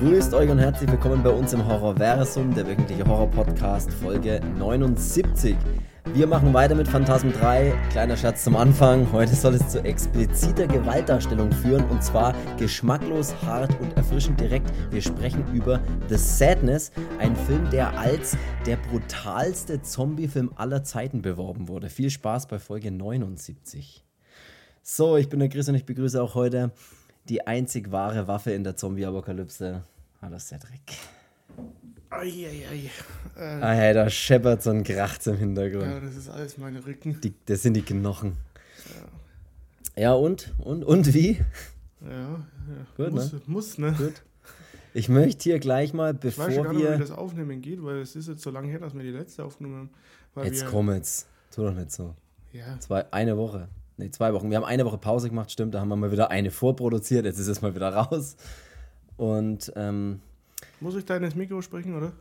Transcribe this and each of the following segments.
Grüßt euch und herzlich willkommen bei uns im Horrorversum, der wöchentliche Horror-Podcast, Folge 79. Wir machen weiter mit Phantasm 3. Kleiner Scherz zum Anfang. Heute soll es zu expliziter Gewaltdarstellung führen und zwar geschmacklos, hart und erfrischend direkt. Wir sprechen über The Sadness, ein Film, der als der brutalste Zombie-Film aller Zeiten beworben wurde. Viel Spaß bei Folge 79. So, ich bin der Chris und ich begrüße auch heute die einzig wahre Waffe in der Zombie-Apokalypse. Hallo Cedric. Eieiei. Äh, ah, hey, da scheppert so ein Kracht im Hintergrund. Ja, das ist alles meine Rücken. Die, das sind die Knochen. Ja, ja und? Und? Und wie? Ja, ja. Gut, muss, ne? Muss, ne? Gut. Ich möchte hier gleich mal, bevor ich weiß gar wir. nicht, wie das Aufnehmen geht, weil es ist jetzt so lange her, dass wir die letzte aufgenommen haben. Jetzt wir, komm jetzt. Tu doch nicht so. Ja. Zwei, eine Woche. Ne, zwei Wochen. Wir haben eine Woche Pause gemacht, stimmt. Da haben wir mal wieder eine vorproduziert. Jetzt ist es mal wieder raus. Und. Ähm, Muss ich da ins Mikro sprechen, oder?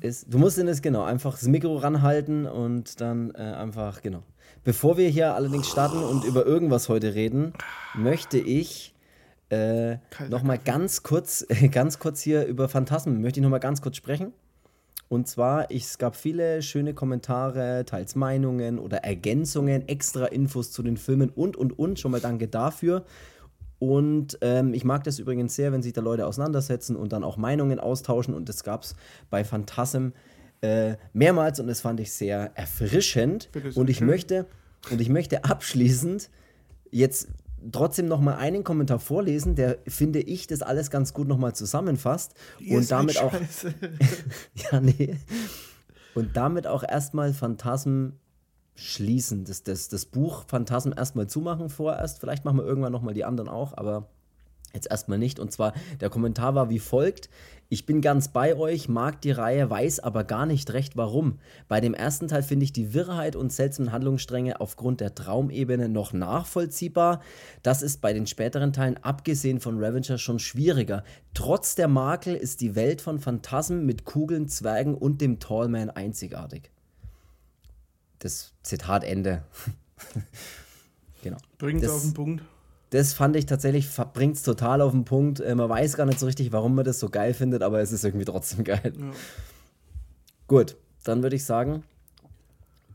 Ist, du musst in das, genau, einfach das Mikro ranhalten und dann äh, einfach, genau. Bevor wir hier allerdings starten und über irgendwas heute reden, möchte ich äh, nochmal ganz kurz, ganz kurz hier über Phantasmen, möchte ich nochmal ganz kurz sprechen. Und zwar, ich, es gab viele schöne Kommentare, teils Meinungen oder Ergänzungen, extra Infos zu den Filmen und, und, und. Schon mal danke dafür. Und ähm, ich mag das übrigens sehr, wenn sich da Leute auseinandersetzen und dann auch Meinungen austauschen. Und das gab es bei Phantasm äh, mehrmals und das fand ich sehr erfrischend. Und ich möchte, und ich möchte abschließend jetzt trotzdem noch mal einen Kommentar vorlesen, der finde ich das alles ganz gut noch mal zusammenfasst Die und damit auch ja nee und damit auch erstmal Phantasm schließen, das, das, das Buch Phantasm erstmal zumachen vorerst. Vielleicht machen wir irgendwann nochmal die anderen auch, aber jetzt erstmal nicht. Und zwar, der Kommentar war wie folgt. Ich bin ganz bei euch, mag die Reihe, weiß aber gar nicht recht warum. Bei dem ersten Teil finde ich die Wirrheit und seltsamen Handlungsstränge aufgrund der Traumebene noch nachvollziehbar. Das ist bei den späteren Teilen, abgesehen von Revenger, schon schwieriger. Trotz der Makel ist die Welt von Phantasmen mit Kugeln, Zwergen und dem Tallman einzigartig das Zitat Ende. genau. Bringt es auf den Punkt. Das fand ich tatsächlich, bringt es total auf den Punkt. Äh, man weiß gar nicht so richtig, warum man das so geil findet, aber es ist irgendwie trotzdem geil. Ja. Gut, dann würde ich sagen.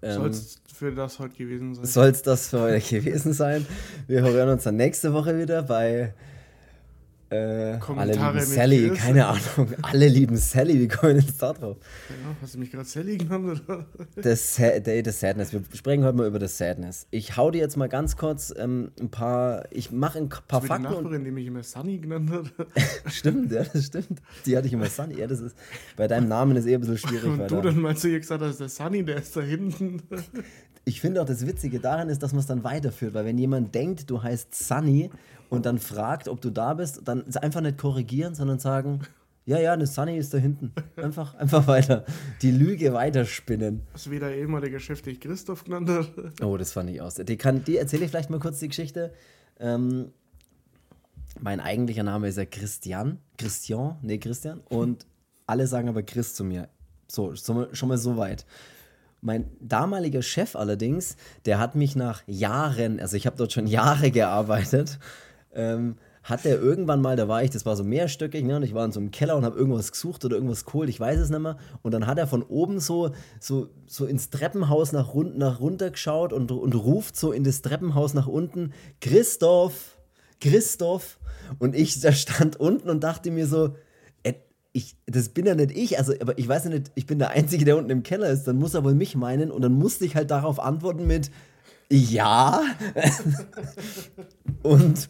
Ähm, Soll es für das heute gewesen sein? Soll es das für heute gewesen sein? Wir hören uns dann nächste Woche wieder bei äh, alle lieben Sally, keine Ahnung. Alle lieben Sally, wie kommen wir jetzt da drauf? Ja, hast du mich gerade Sally genannt? Oder? Das, Day the Sadness. Wir sprechen heute mal über das Sadness. Ich hau dir jetzt mal ganz kurz ähm, ein paar. Ich mache ein paar Fakten. Die Nachbarin, die mich immer Sunny genannt hat. stimmt, ja, das stimmt. Die hatte ich immer Sunny. Ja, das ist, bei deinem Namen ist eh ein bisschen schwierig. Und du dann mal zu ihr gesagt hast, der Sunny, der ist da hinten. Ich finde auch das Witzige daran ist, dass man es dann weiterführt, weil wenn jemand denkt, du heißt Sunny und dann fragt, ob du da bist, dann einfach nicht korrigieren, sondern sagen, ja, ja, eine Sunny ist da hinten. Einfach, einfach weiter. Die Lüge weiterspinnen. Hast wie der ehemalige Chef dich Christoph genannt hat. Oh, das fand ich aus. Die, kann, die erzähle ich vielleicht mal kurz die Geschichte. Ähm, mein eigentlicher Name ist ja Christian. Christian, nee, Christian. Und alle sagen aber Chris zu mir. So, schon mal so weit. Mein damaliger Chef allerdings, der hat mich nach Jahren, also ich habe dort schon Jahre gearbeitet, ähm, hat er irgendwann mal, da war ich, das war so mehrstöckig, ne, und ich war in so einem Keller und habe irgendwas gesucht oder irgendwas geholt, ich weiß es nicht mehr. Und dann hat er von oben so, so, so ins Treppenhaus nach, nach runter geschaut und, und ruft so in das Treppenhaus nach unten: Christoph, Christoph. Und ich da stand unten und dachte mir so, äh, ich, das bin ja nicht ich, also, aber ich weiß ja nicht, ich bin der Einzige, der unten im Keller ist, dann muss er wohl mich meinen und dann musste ich halt darauf antworten mit Ja. und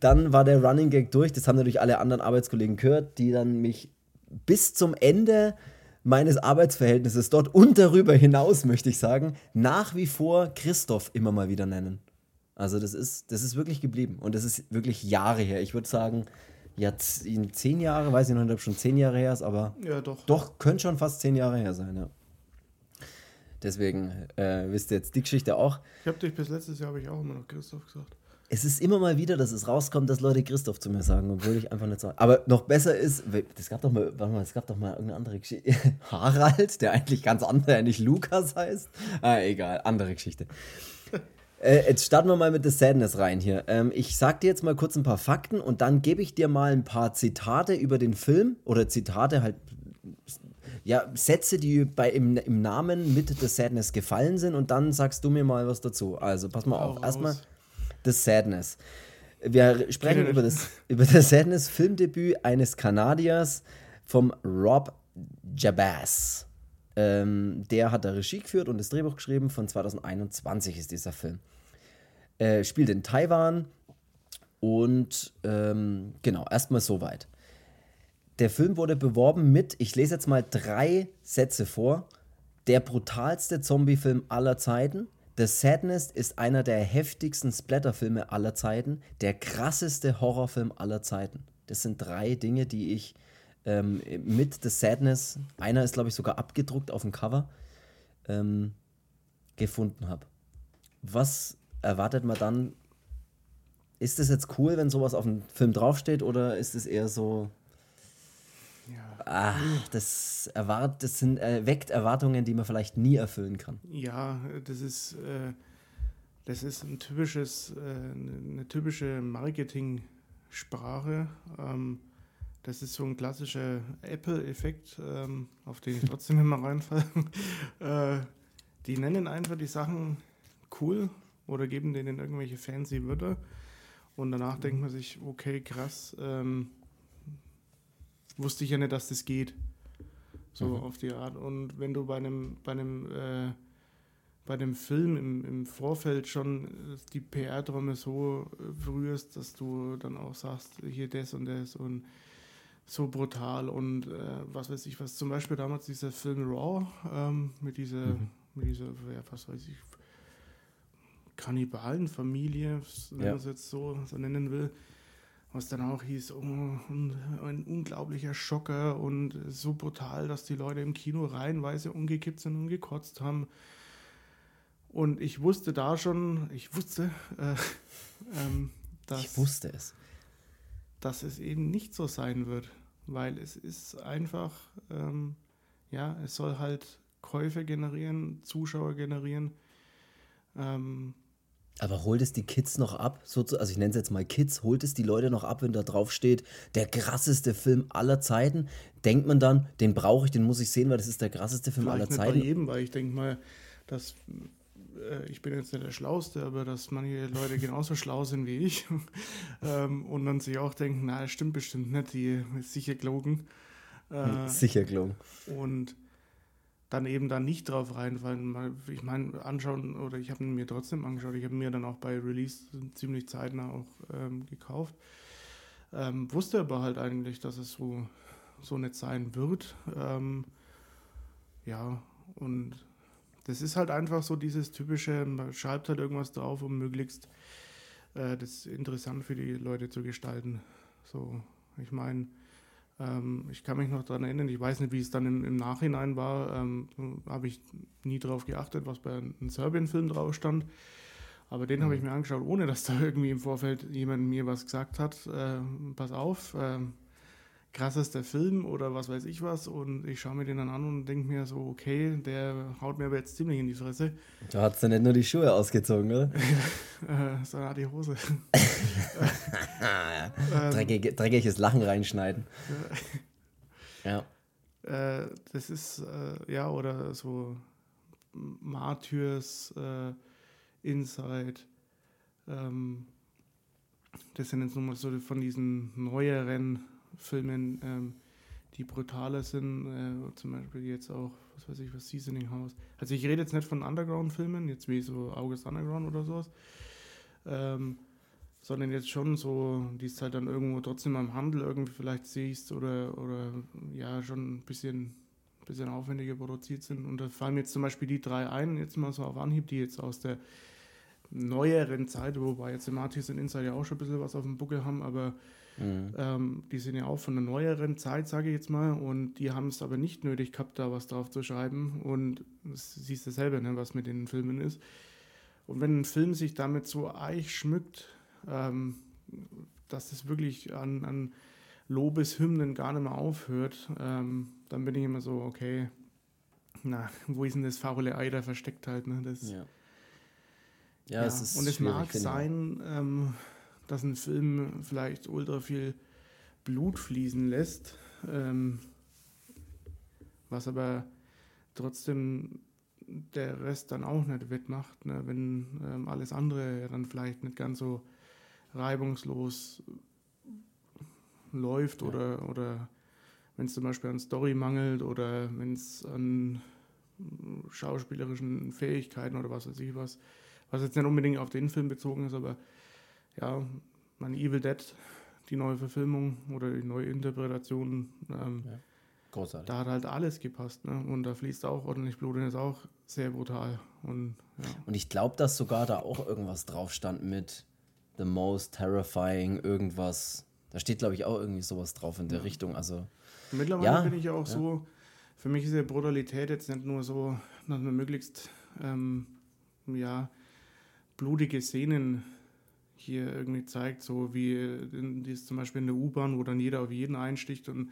dann war der Running Gag durch. Das haben natürlich alle anderen Arbeitskollegen gehört, die dann mich bis zum Ende meines Arbeitsverhältnisses dort und darüber hinaus, möchte ich sagen, nach wie vor Christoph immer mal wieder nennen. Also das ist, das ist wirklich geblieben. Und das ist wirklich Jahre her. Ich würde sagen, jetzt in zehn Jahre, weiß ich noch nicht, ob schon zehn Jahre her ist, aber ja, doch. doch, könnte schon fast zehn Jahre her sein, ja. Deswegen äh, wisst ihr jetzt die Geschichte auch. Ich habe dich bis letztes Jahr, habe ich auch immer noch Christoph gesagt es ist immer mal wieder, dass es rauskommt, dass Leute Christoph zu mir sagen, obwohl ich einfach nicht sage. Aber noch besser ist, das gab doch mal, warte mal, es gab doch mal irgendeine andere Geschichte. Harald, der eigentlich ganz anders, der nicht Lukas heißt. Ah, egal, andere Geschichte. Äh, jetzt starten wir mal mit The Sadness rein hier. Ähm, ich sag dir jetzt mal kurz ein paar Fakten und dann gebe ich dir mal ein paar Zitate über den Film oder Zitate halt, ja, Sätze, die bei, im, im Namen mit The Sadness gefallen sind und dann sagst du mir mal was dazu. Also pass mal auf. Erstmal The Sadness. Wir sprechen über das, über das Sadness Filmdebüt eines Kanadiers vom Rob Jabaz. Ähm, der hat da Regie geführt und das Drehbuch geschrieben. Von 2021 ist dieser Film. Äh, spielt in Taiwan und ähm, genau, erstmal soweit. Der Film wurde beworben mit, ich lese jetzt mal drei Sätze vor, der brutalste Zombie-Film aller Zeiten. The Sadness ist einer der heftigsten Splatterfilme aller Zeiten, der krasseste Horrorfilm aller Zeiten. Das sind drei Dinge, die ich ähm, mit The Sadness, einer ist glaube ich sogar abgedruckt auf dem Cover, ähm, gefunden habe. Was erwartet man dann? Ist es jetzt cool, wenn sowas auf dem Film draufsteht oder ist es eher so, ja. Ah, das, erwart, das sind, äh, weckt Erwartungen, die man vielleicht nie erfüllen kann. Ja, das ist, äh, das ist ein typisches, äh, eine typische Marketing-Sprache. Ähm, das ist so ein klassischer Apple-Effekt, ähm, auf den ich trotzdem immer reinfalle. äh, die nennen einfach die Sachen cool oder geben denen irgendwelche fancy Wörter. Und danach denkt man sich, okay, krass, ähm, wusste ich ja nicht, dass das geht. So mhm. auf die Art. Und wenn du bei einem, bei einem, äh, bei dem Film im, im Vorfeld schon die PR-Trommel so berührst, dass du dann auch sagst, hier das und das und so brutal und äh, was weiß ich was. Zum Beispiel damals dieser Film Raw ähm, mit dieser, mhm. mit dieser, ja, was weiß ich, Kannibalenfamilie, wenn ja. man es jetzt so, so nennen will, was dann auch hieß, oh, ein unglaublicher Schocker und so brutal, dass die Leute im Kino reihenweise umgekippt sind und gekotzt haben. Und ich wusste da schon, ich wusste, äh, ähm, dass. Ich wusste es dass es eben nicht so sein wird, weil es ist einfach, ähm, ja, es soll halt Käufe generieren, Zuschauer generieren. Ähm, aber holt es die Kids noch ab? also ich nenne es jetzt mal Kids, holt es die Leute noch ab, wenn da drauf steht, der krasseste Film aller Zeiten? Denkt man dann, den brauche ich, den muss ich sehen, weil das ist der krasseste Film aller Zeiten? Bei jedem, weil ich denke mal, dass äh, ich bin jetzt nicht der Schlauste, aber dass manche Leute genauso schlau sind wie ich ähm, und dann sich auch denken, na, das stimmt bestimmt nicht, die ist sicher gelogen. Äh, sicher gelogen. Und dann eben dann nicht drauf reinfallen. Ich meine, anschauen, oder ich habe mir trotzdem angeschaut, ich habe mir dann auch bei Release ziemlich zeitnah auch ähm, gekauft. Ähm, wusste aber halt eigentlich, dass es so, so nicht sein wird. Ähm, ja, und das ist halt einfach so dieses typische, man schreibt halt irgendwas drauf, um möglichst äh, das interessant für die Leute zu gestalten. So, ich meine, ähm, ich kann mich noch daran erinnern, ich weiß nicht, wie es dann im, im Nachhinein war, ähm, habe ich nie darauf geachtet, was bei einem Serbien-Film drauf stand. Aber den mhm. habe ich mir angeschaut, ohne dass da irgendwie im Vorfeld jemand mir was gesagt hat. Äh, pass auf, äh, krassester Film oder was weiß ich was und ich schaue mir den dann an und denke mir so, okay, der haut mir aber jetzt ziemlich in die Fresse. Du hast ja nicht nur die Schuhe ausgezogen, oder? äh, sondern die Hose. Dreckig, dreckiges Lachen reinschneiden. ja. Äh, das ist, äh, ja, oder so Martyrs äh, Inside. Ähm, das sind jetzt nochmal so von diesen neueren Filmen, ähm, die brutaler sind, äh, zum Beispiel jetzt auch, was weiß ich, was Seasoning House. Also ich rede jetzt nicht von Underground-Filmen, jetzt wie so August Underground oder sowas, ähm, sondern jetzt schon so, die es halt dann irgendwo trotzdem am Handel irgendwie vielleicht siehst oder, oder ja, schon ein bisschen, bisschen aufwendiger produziert sind. Und da fallen jetzt zum Beispiel die drei ein, jetzt mal so auf Anhieb, die jetzt aus der neueren Zeit, wobei jetzt im Artist und Inside ja auch schon ein bisschen was auf dem Buckel haben, aber Mhm. Ähm, die sind ja auch von einer neueren Zeit, sage ich jetzt mal, und die haben es aber nicht nötig gehabt, da was drauf zu schreiben. Und siehst du selber, ne, was mit den Filmen ist. Und wenn ein Film sich damit so eich schmückt, ähm, dass es wirklich an, an Lobeshymnen gar nicht mehr aufhört, ähm, dann bin ich immer so, okay, na, wo ist denn das faule Ei da versteckt halt? Ne? Das, ja. Ja, Ja, es ist und es mag sein, ähm, dass ein Film vielleicht ultra viel Blut fließen lässt, ähm, was aber trotzdem der Rest dann auch nicht wettmacht, ne? wenn ähm, alles andere ja dann vielleicht nicht ganz so reibungslos läuft Ja. oder, oder wenn es zum Beispiel an Story mangelt oder wenn es an schauspielerischen Fähigkeiten oder was weiß ich was, was jetzt nicht unbedingt auf den Film bezogen ist, aber ja, meine Evil Dead, die neue Verfilmung oder die neue Interpretation, ähm, Großartig. da hat halt alles gepasst. Ne? Und da fließt auch ordentlich Blut und ist auch sehr brutal. Und ja, Und ich glaube, dass sogar da auch irgendwas drauf stand mit The Most Terrifying, irgendwas. Da steht, glaube ich, auch irgendwie sowas drauf in der Richtung. Also, Mittlerweile Ja, bin ich ja auch ja. so, für mich ist ja Brutalität jetzt nicht nur so, dass man möglichst ähm, ja, blutige Szenen hier irgendwie zeigt, so wie in, die ist zum Beispiel in der U-Bahn, wo dann jeder auf jeden einsticht und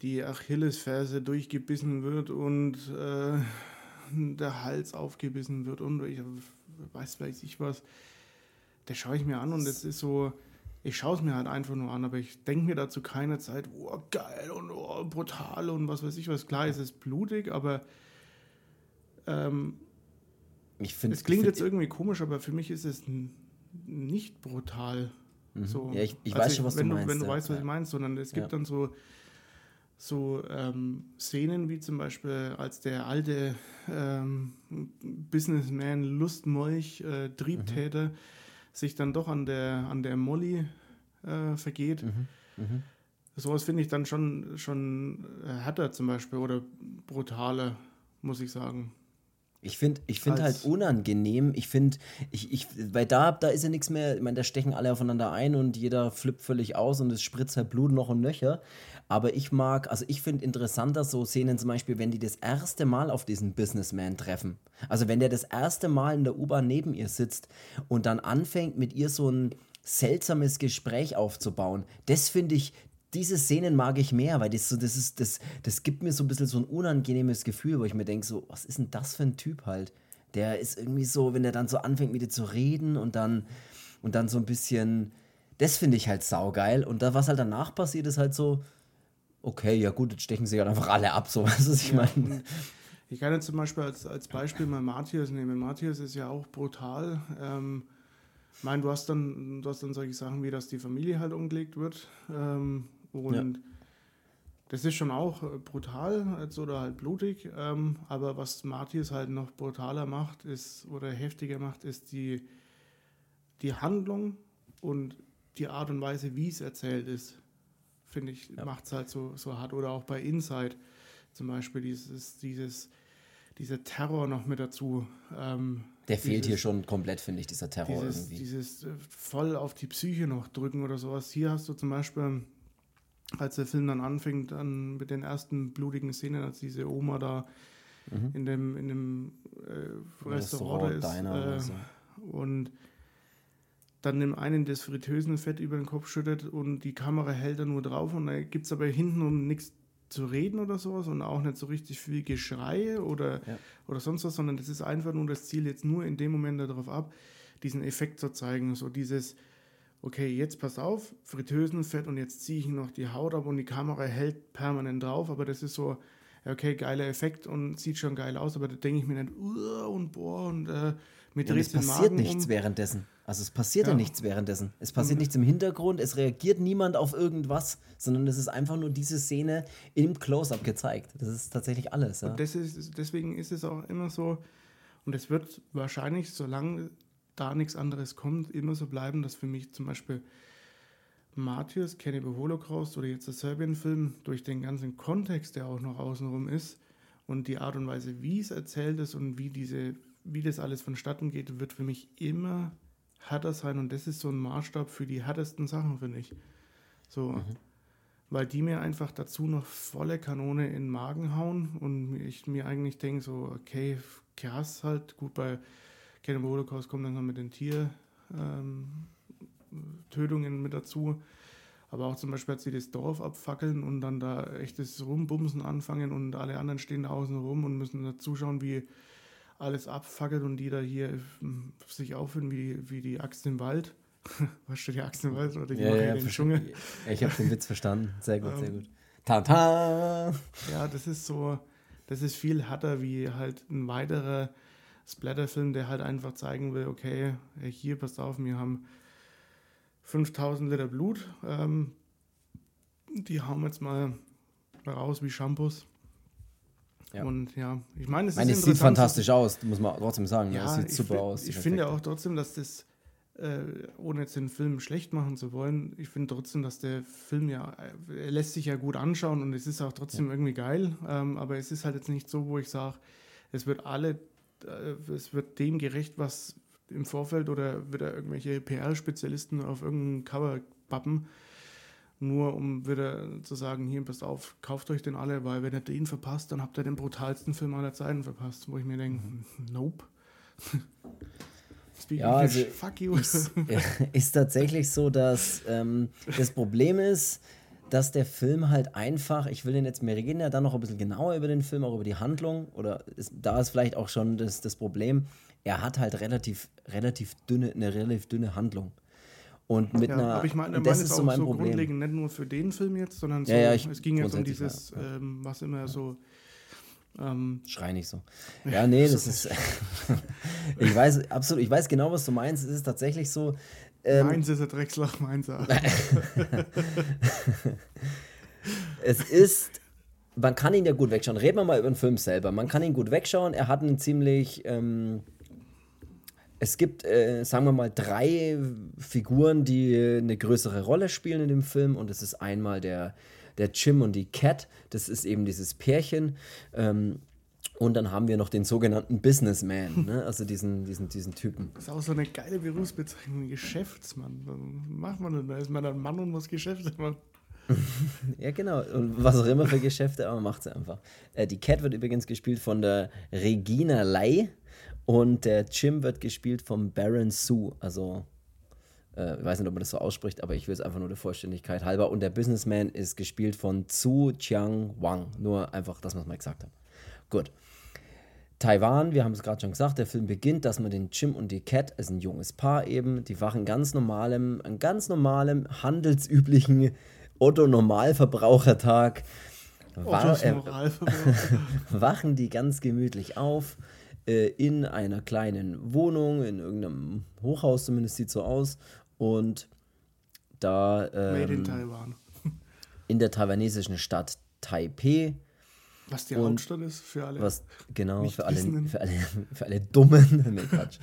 die Achillesferse durchgebissen wird und äh, der Hals aufgebissen wird und ich weiß weiß ich was. Das schaue ich mir an und das ist so, ich schaue es mir halt einfach nur an, aber ich denke mir dazu keine Zeit, oh geil und oh, brutal und was weiß ich was. Klar, es ist blutig, aber ähm, ich finde es klingt jetzt irgendwie komisch, aber für mich ist es nicht brutal. So. Mhm. Ja, ich- ich Also weiß schon, was du meinst, Wenn du ja, weißt, was ich meine, sondern es gibt Ja. dann so, so ähm, Szenen wie zum Beispiel, als der alte ähm, Businessman Lustmolch, äh, Triebtäter, Mhm. sich dann doch an der, an der Molly äh, vergeht. Mhm. Sowas finde ich dann schon, schon äh, härter zum Beispiel oder brutaler, muss ich sagen. Ich finde ich find halt unangenehm. Ich finde, ich, ich, weil da, da ist ja nichts mehr, ich meine, da stechen alle aufeinander ein und jeder flippt völlig aus und es spritzt halt Blut noch und nöcher. Aber ich mag, also ich finde interessanter so Szenen zum Beispiel, wenn die das erste Mal auf diesen Businessman treffen. Also wenn der das erste Mal in der U-Bahn neben ihr sitzt und dann anfängt mit ihr so ein seltsames Gespräch aufzubauen. Das finde ich, diese Szenen mag ich mehr, weil das so, das ist, das, das gibt mir so ein bisschen so ein unangenehmes Gefühl, wo ich mir denke, so, was ist denn das für ein Typ halt? Der ist irgendwie so, wenn er dann so anfängt mit dir zu reden und dann, und dann so ein bisschen, das finde ich halt saugeil. Und da, was halt danach passiert, ist halt so, okay, ja gut, jetzt stechen sie halt einfach alle ab, so, was ich Ja, meine? ich kann jetzt zum Beispiel als, als Beispiel mal Matthias nehmen. Matthias ist ja auch brutal. Ähm, ich meine, du hast dann, du hast dann solche Sachen wie, dass die Familie halt umgelegt wird. Ähm, und das ist schon auch äh, brutal oder halt blutig. Ähm, aber was Matthias halt noch brutaler macht, ist oder heftiger macht, ist die, die Handlung und die Art und Weise, wie es erzählt ist. Finde ich, Ja. macht es halt so, so hart. Oder auch bei Inside zum Beispiel dieses, dieses, dieser Terror noch mit dazu. Ähm, Der fehlt dieses- hier schon komplett, finde ich, dieser Terror dieses, irgendwie. dieses äh, voll auf die Psyche noch drücken oder sowas. Hier hast du zum Beispiel, als der Film dann anfängt, dann mit den ersten blutigen Szenen, als diese Oma da in dem, in dem äh, Restaurant, da ist äh, so. und dann dem einen das Fritteusenfett über den Kopf schüttet und die Kamera hält da nur drauf und da gibt es aber hinten um nichts zu reden oder sowas und auch nicht so richtig viel Geschrei oder, Ja. oder sonst was, sondern das ist einfach nur das Ziel, jetzt nur in dem Moment darauf ab, diesen Effekt zu zeigen. So dieses, okay, jetzt pass auf, Fritteusenfett und jetzt ziehe ich noch die Haut ab und die Kamera hält permanent drauf, aber das ist so, ja, okay, geiler Effekt und sieht schon geil aus, aber da denke ich mir nicht, und boah, und äh, Und dreht es passiert Magen nichts um. währenddessen. Also es passiert ja. Ja. nichts währenddessen. Es passiert Mhm. nichts im Hintergrund, es reagiert niemand auf irgendwas, sondern es ist einfach nur diese Szene im Close-up gezeigt. Das ist tatsächlich alles. Ja. Und ist, deswegen ist es auch immer so, und es wird wahrscheinlich, solange da nichts anderes kommt, immer so bleiben, dass für mich zum Beispiel Matthias, Cannibal Holocaust oder jetzt der Serbien-Film durch den ganzen Kontext, der auch noch außenrum ist und die Art und Weise, wie es erzählt ist und wie, diese, wie das alles vonstatten geht, wird für mich immer härter sein und das ist so ein Maßstab für die härtesten Sachen, finde ich. So, weil die mir einfach dazu noch volle Kanone in den Magen hauen und ich mir eigentlich denke, so, okay, krass halt, gut, bei Cannibal Holocaust kommt dann noch mit den Tiertötungen ähm, mit dazu, aber auch zum Beispiel, als sie das Dorf abfackeln und dann da echtes Rumbumsen anfangen und alle anderen stehen da außen rum und müssen da zuschauen, wie alles abfackelt und die da hier hm, sich aufhören wie, wie die Axt im Wald. weißt du, die Axt im Wald oder die Ja, ja, verste- Dschungel? Ich habe den Witz verstanden. Sehr gut, sehr Ähm, gut. Tata! Ja, das ist so, das ist viel härter wie halt ein weiterer Splatterfilm, der halt einfach zeigen will, okay, hier, passt auf, wir haben 5000 Liter Blut, ähm, die hauen jetzt mal raus wie Shampoos. Ja. Und ja, ich meine, es meine, es sieht fantastisch aus, muss man trotzdem sagen. ne? Ja, es sieht ich super aus. Ich finde auch trotzdem, dass das, äh, ohne jetzt den Film schlecht machen zu wollen, ich finde trotzdem, dass der Film ja, äh, er lässt sich ja gut anschauen und es ist auch trotzdem irgendwie geil, ähm, aber es ist halt jetzt nicht so, wo ich sage, es wird alle, es wird dem gerecht, was im Vorfeld oder wieder irgendwelche PR-Spezialisten auf irgendein Cover pappen, nur um wieder zu sagen, hier, passt auf, kauft euch den alle, weil wenn ihr den verpasst, dann habt ihr den brutalsten Film aller Zeiten verpasst, wo ich mir denke, nope. Speaking Ja, also fuck you. ist, ist tatsächlich so, dass ähm, das Problem ist, dass der Film halt einfach, ich will den jetzt, wir reden ja dann noch ein bisschen genauer über den Film, auch über die Handlung, oder ist, da ist vielleicht auch schon das, das Problem, er hat halt relativ, relativ dünne, eine relativ dünne Handlung. Und mit ja, einer, aber ich meine, das ist auch so mein so Problem. grundlegend nicht nur für den Film jetzt, sondern so, Ja, ja, ich- es ging jetzt um dieses, ähm, was immer so ähm, Schrei nicht so. Ja, nee, das ist. ich weiß absolut, ich weiß genau, was du meinst. Es ist tatsächlich so. Ähm, meins ist ein Dreckslach, auch. es ist. Man kann ihn ja gut wegschauen. Reden wir mal über den Film selber. Man kann ihn gut wegschauen. Er hat einen ziemlich. Ähm, es gibt, äh, sagen wir mal, drei Figuren, die eine größere Rolle spielen in dem Film. Und es ist einmal der, der Jim und die Cat. Das ist eben dieses Pärchen. Ähm, und dann haben wir noch den sogenannten Businessman, ne? also diesen, diesen, diesen Typen. Das ist auch so eine geile Berufsbezeichnung, Geschäftsmann. Was macht man denn? Da ist man ein Mann und muss Geschäfte machen. Ja, genau. Und was auch immer für Geschäfte, aber macht sie einfach. Äh, die Cat wird übrigens gespielt von der Regina Lai und der Jim wird gespielt vom Baron Su. Also, äh, ich weiß nicht, ob man das so ausspricht, aber ich will es einfach nur der Vollständigkeit halber. Und der Businessman ist gespielt von Zhu Chiang Wang. Nur einfach, dass wir es mal gesagt haben. Gut. Taiwan, wir haben es gerade schon gesagt, der Film beginnt, dass man den Jim und die Cat, ist ein junges Paar eben, die wachen ganz normalem, an ganz normalem, handelsüblichen Otto-Normalverbrauchertag. Wa äh, Moralverbrauch. wachen die ganz gemütlich auf äh, in einer kleinen Wohnung, in irgendeinem Hochhaus zumindest sieht so aus. Und da Made in ähm, Taiwan. in der taiwanesischen Stadt Taipei, Was die Hauptstadt ist für alle. was genau für alle, für, alle, für alle Dummen. nee, Quatsch.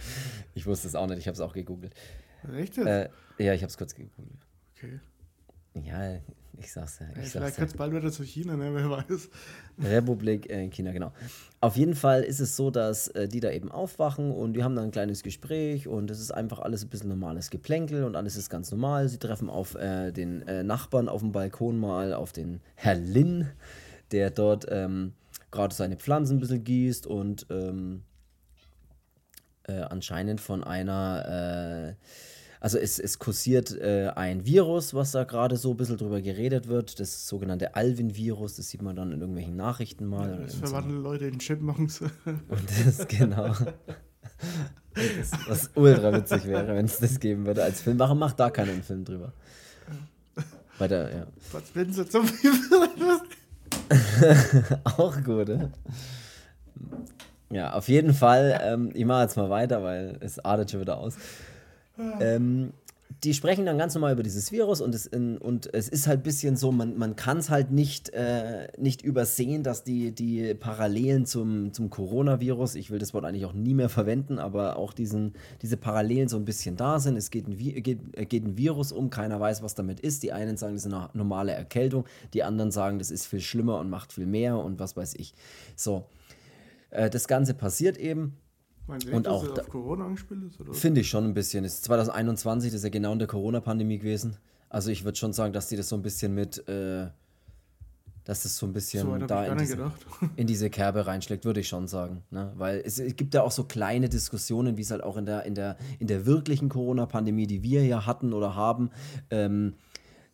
Ich wusste es auch nicht, ich habe es auch gegoogelt. Jetzt? Äh, ja, ich habe es kurz gegoogelt. okay. Ja, ich sag's ja. Ich vielleicht sag's ja. wird es bald wieder zu China, ne? wer weiß. Republik äh, China, genau. Auf jeden Fall ist es so, dass äh, die da eben aufwachen und die haben dann ein kleines Gespräch und es ist einfach alles ein bisschen normales Geplänkel und alles ist ganz normal. Sie treffen auf äh, den äh, Nachbarn auf dem Balkon mal, auf den Herr Lin, der dort ähm, gerade seine Pflanzen ein bisschen gießt und ähm, äh, anscheinend von einer, also es, es kursiert äh, ein Virus, was da gerade so ein bisschen drüber geredet wird, das sogenannte Alvin-Virus, das sieht man dann in irgendwelchen Nachrichten mal. oder Das in so- verwandeln Leute in Chipmunks. und das, genau. Das, was ultra witzig wäre, wenn es das geben würde als Film. Warum macht da keiner einen Film drüber? Bei der, ja. Was wenn sie zum Auch gut, ne? Ja, auf jeden Fall. Ähm, ich mache jetzt mal weiter, weil es artet schon wieder aus. Ähm, die sprechen dann ganz normal über dieses Virus und es, in, und es ist halt ein bisschen so, man, man kann es halt nicht, äh, nicht übersehen, dass die, die Parallelen zum, zum Coronavirus, ich will das Wort eigentlich auch nie mehr verwenden, aber auch diesen, diese Parallelen so ein bisschen da sind. Es geht ein, geht, äh, geht ein Virus um, keiner weiß, was damit ist. Die einen sagen, das ist eine normale Erkältung, die anderen sagen, das ist viel schlimmer und macht viel mehr und was weiß ich. So, äh, das Ganze passiert eben. Meinst du Und dass auch es auf Corona angespielt ist? Oder? Finde ich schon ein bisschen. Es ist 2021, das ist ja genau in der Corona-Pandemie gewesen. Also ich würde schon sagen, dass die das so ein bisschen mit, äh, dass das so ein bisschen So da in diese, in diese Kerbe reinschlägt, würde ich schon sagen. Ne? Weil es, es gibt ja auch so kleine Diskussionen, wie es halt auch in der, in der, in der wirklichen Corona-Pandemie, die wir ja hatten oder haben, ähm,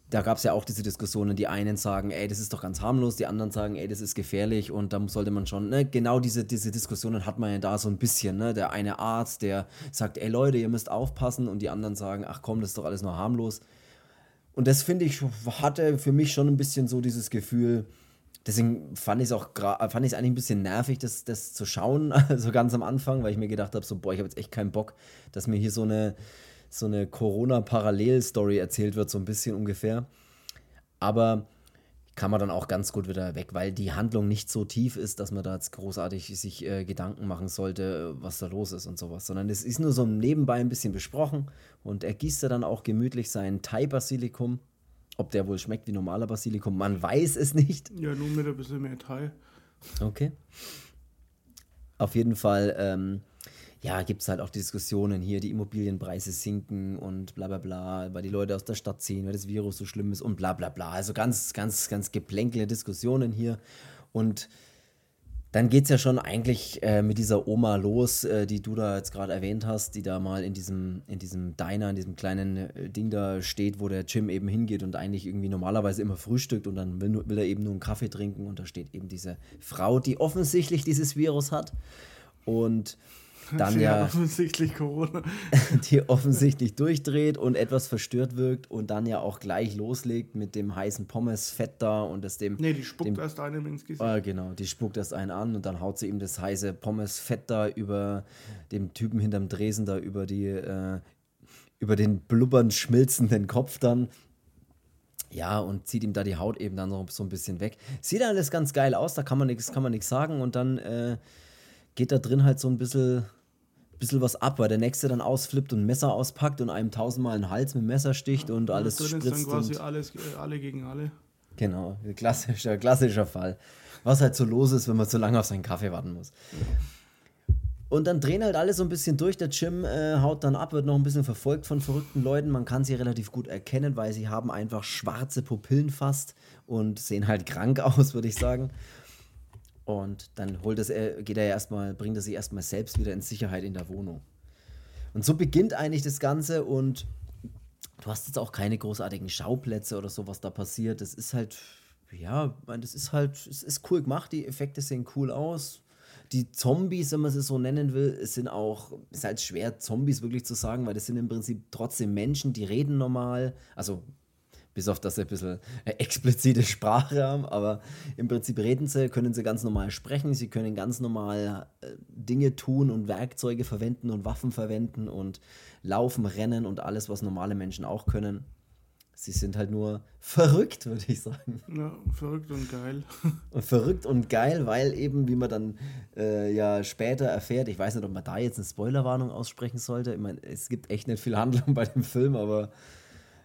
da gab es ja auch diese Diskussionen, die einen sagen, ey, das ist doch ganz harmlos, die anderen sagen, ey, das ist gefährlich und da sollte man schon, ne, genau diese, diese Diskussionen hat man ja da so ein bisschen, ne, der eine Arzt, der sagt, ey Leute, ihr müsst aufpassen und die anderen sagen, ach komm, das ist doch alles nur harmlos. Und das finde ich, hatte für mich schon ein bisschen so dieses Gefühl, deswegen fand ich es auch fand ich es eigentlich ein bisschen nervig, das, das zu schauen, so also ganz am Anfang, weil ich mir gedacht habe, so, boah, ich habe jetzt echt keinen Bock, dass mir hier so eine so eine Corona-Parallel-Story erzählt wird, so ein bisschen ungefähr. Aber kann man dann auch ganz gut wieder weg, weil die Handlung nicht so tief ist, dass man da jetzt großartig sich äh, Gedanken machen sollte, was da los ist und sowas, sondern es ist nur so nebenbei ein bisschen besprochen und er gießt da dann auch gemütlich sein Thai-Basilikum. Ob der wohl schmeckt wie normaler Basilikum, man weiß es nicht. Ja, nur mit ein bisschen mehr Thai. Okay. Auf jeden Fall ähm, ja, gibt es halt auch Diskussionen hier, die Immobilienpreise sinken und bla bla bla, weil die Leute aus der Stadt ziehen, weil das Virus so schlimm ist und bla bla bla. Also ganz, ganz, ganz geplänkele Diskussionen hier. Und dann geht es ja schon eigentlich äh, mit dieser Oma los, äh, die du da jetzt gerade erwähnt hast, die da mal in diesem, in diesem Diner, in diesem kleinen äh, Ding da steht, wo der Jim eben hingeht und eigentlich irgendwie normalerweise immer frühstückt und dann will, will er eben nur einen Kaffee trinken und da steht eben diese Frau, die offensichtlich dieses Virus hat. Und dann ja offensichtlich Corona. die offensichtlich durchdreht und etwas verstört wirkt und dann ja auch gleich loslegt mit dem heißen Pommes-Fett da und das dem. Nee, die spuckt dem, erst einem ins Gesicht. Äh, genau, die spuckt erst einen an und dann haut sie ihm das heiße Pommes-Fett da über dem Typen hinterm Dresen da über die, äh, über den blubbernd schmilzenden Kopf dann. Ja, und zieht ihm da die Haut eben dann so, so ein bisschen weg. Sieht alles ganz geil aus, da kann man nichts sagen und dann äh, geht da drin halt so ein bisschen bisschen was ab, weil der nächste dann ausflippt und ein Messer auspackt und einem tausendmal den Hals mit Messer sticht und ja, alles spritzt. Ist dann quasi alles, äh, alle gegen alle. Genau, klassischer, klassischer Fall. Was halt so los ist, wenn man zu lange auf seinen Kaffee warten muss. Und dann drehen halt alle so ein bisschen durch. Der Jim äh, haut dann ab, wird noch ein bisschen verfolgt von verrückten Leuten. Man kann sie relativ gut erkennen, weil sie haben einfach schwarze Pupillen fast und sehen halt krank aus, würde ich sagen. Und dann holt es, geht er erstmal, bringt er sich erstmal selbst wieder in Sicherheit in der Wohnung. Und so beginnt eigentlich das Ganze und du hast jetzt auch keine großartigen Schauplätze oder so, was da passiert. Das ist halt, ja, das ist halt, es ist cool gemacht, die Effekte sehen cool aus. Die Zombies, wenn man sie so nennen will, sind auch, ist halt schwer, Zombies wirklich zu sagen, weil das sind im Prinzip trotzdem Menschen, die reden normal. Also bis auf dass sie ein bisschen explizite Sprache haben, aber im Prinzip reden sie, können sie ganz normal sprechen, sie können ganz normal äh, Dinge tun und Werkzeuge verwenden und Waffen verwenden und laufen, rennen und alles, was normale Menschen auch können. Sie sind halt nur verrückt, würde ich sagen. Ja, verrückt und geil. Und verrückt und geil, weil eben, wie man dann äh, ja später erfährt, ich weiß nicht, ob man da jetzt eine Spoilerwarnung aussprechen sollte. Ich meine, es gibt echt nicht viel Handlung bei dem Film, aber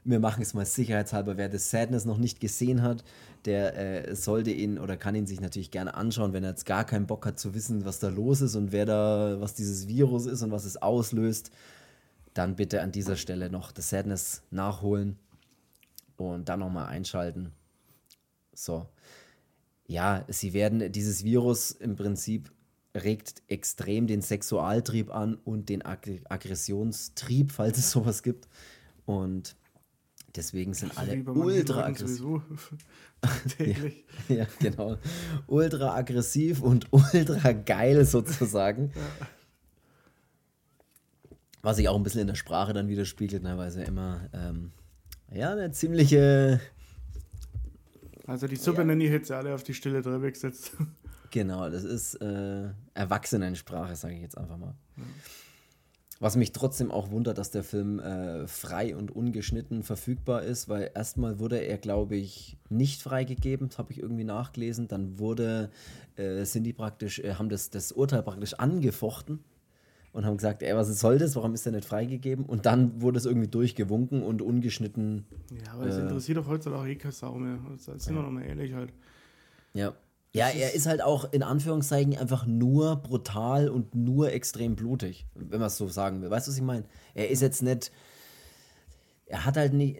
wir machen es mal sicherheitshalber. Wer das Sadness noch nicht gesehen hat, der äh, sollte ihn oder kann ihn sich natürlich gerne anschauen, wenn er jetzt gar keinen Bock hat zu wissen, was da los ist und wer da, was dieses Virus ist und was es auslöst. Dann bitte an dieser Stelle noch das Sadness nachholen und dann nochmal einschalten. So. Ja, sie werden, dieses Virus im Prinzip regt extrem den Sexualtrieb an und den Ag Aggressionstrieb, falls es sowas gibt. Und Deswegen sind alle ultra aggressiv. ja, ja, genau. Ultra aggressiv und ultra geil sozusagen. Ja. Was sich auch ein bisschen in der Sprache dann widerspiegelt, ne, weil sie immer ähm, ja, eine ziemliche. Also die Suppe ja. ich jetzt alle auf die stille Treppe gesetzt. Genau, das ist äh, Erwachsenensprache, sage ich jetzt einfach mal. Ja. Was mich trotzdem auch wundert, dass der Film äh, frei und ungeschnitten verfügbar ist, weil erstmal wurde er, glaube ich, nicht freigegeben, das habe ich irgendwie nachgelesen. Dann wurde, äh, sind die praktisch, äh, haben das, das Urteil praktisch angefochten und haben gesagt, ey, was soll das, warum ist der nicht freigegeben? Und dann wurde es irgendwie durchgewunken und ungeschnitten. Ja, aber es äh, interessiert doch heutzutage auch eh keine Sau mehr. Also, sind wir ja. noch mal ehrlich halt. Ja. Ja, er ist halt auch in Anführungszeichen einfach nur brutal und nur extrem blutig, wenn man es so sagen will. Weißt du, was ich meine? Er ist jetzt nicht. Er hat halt nicht.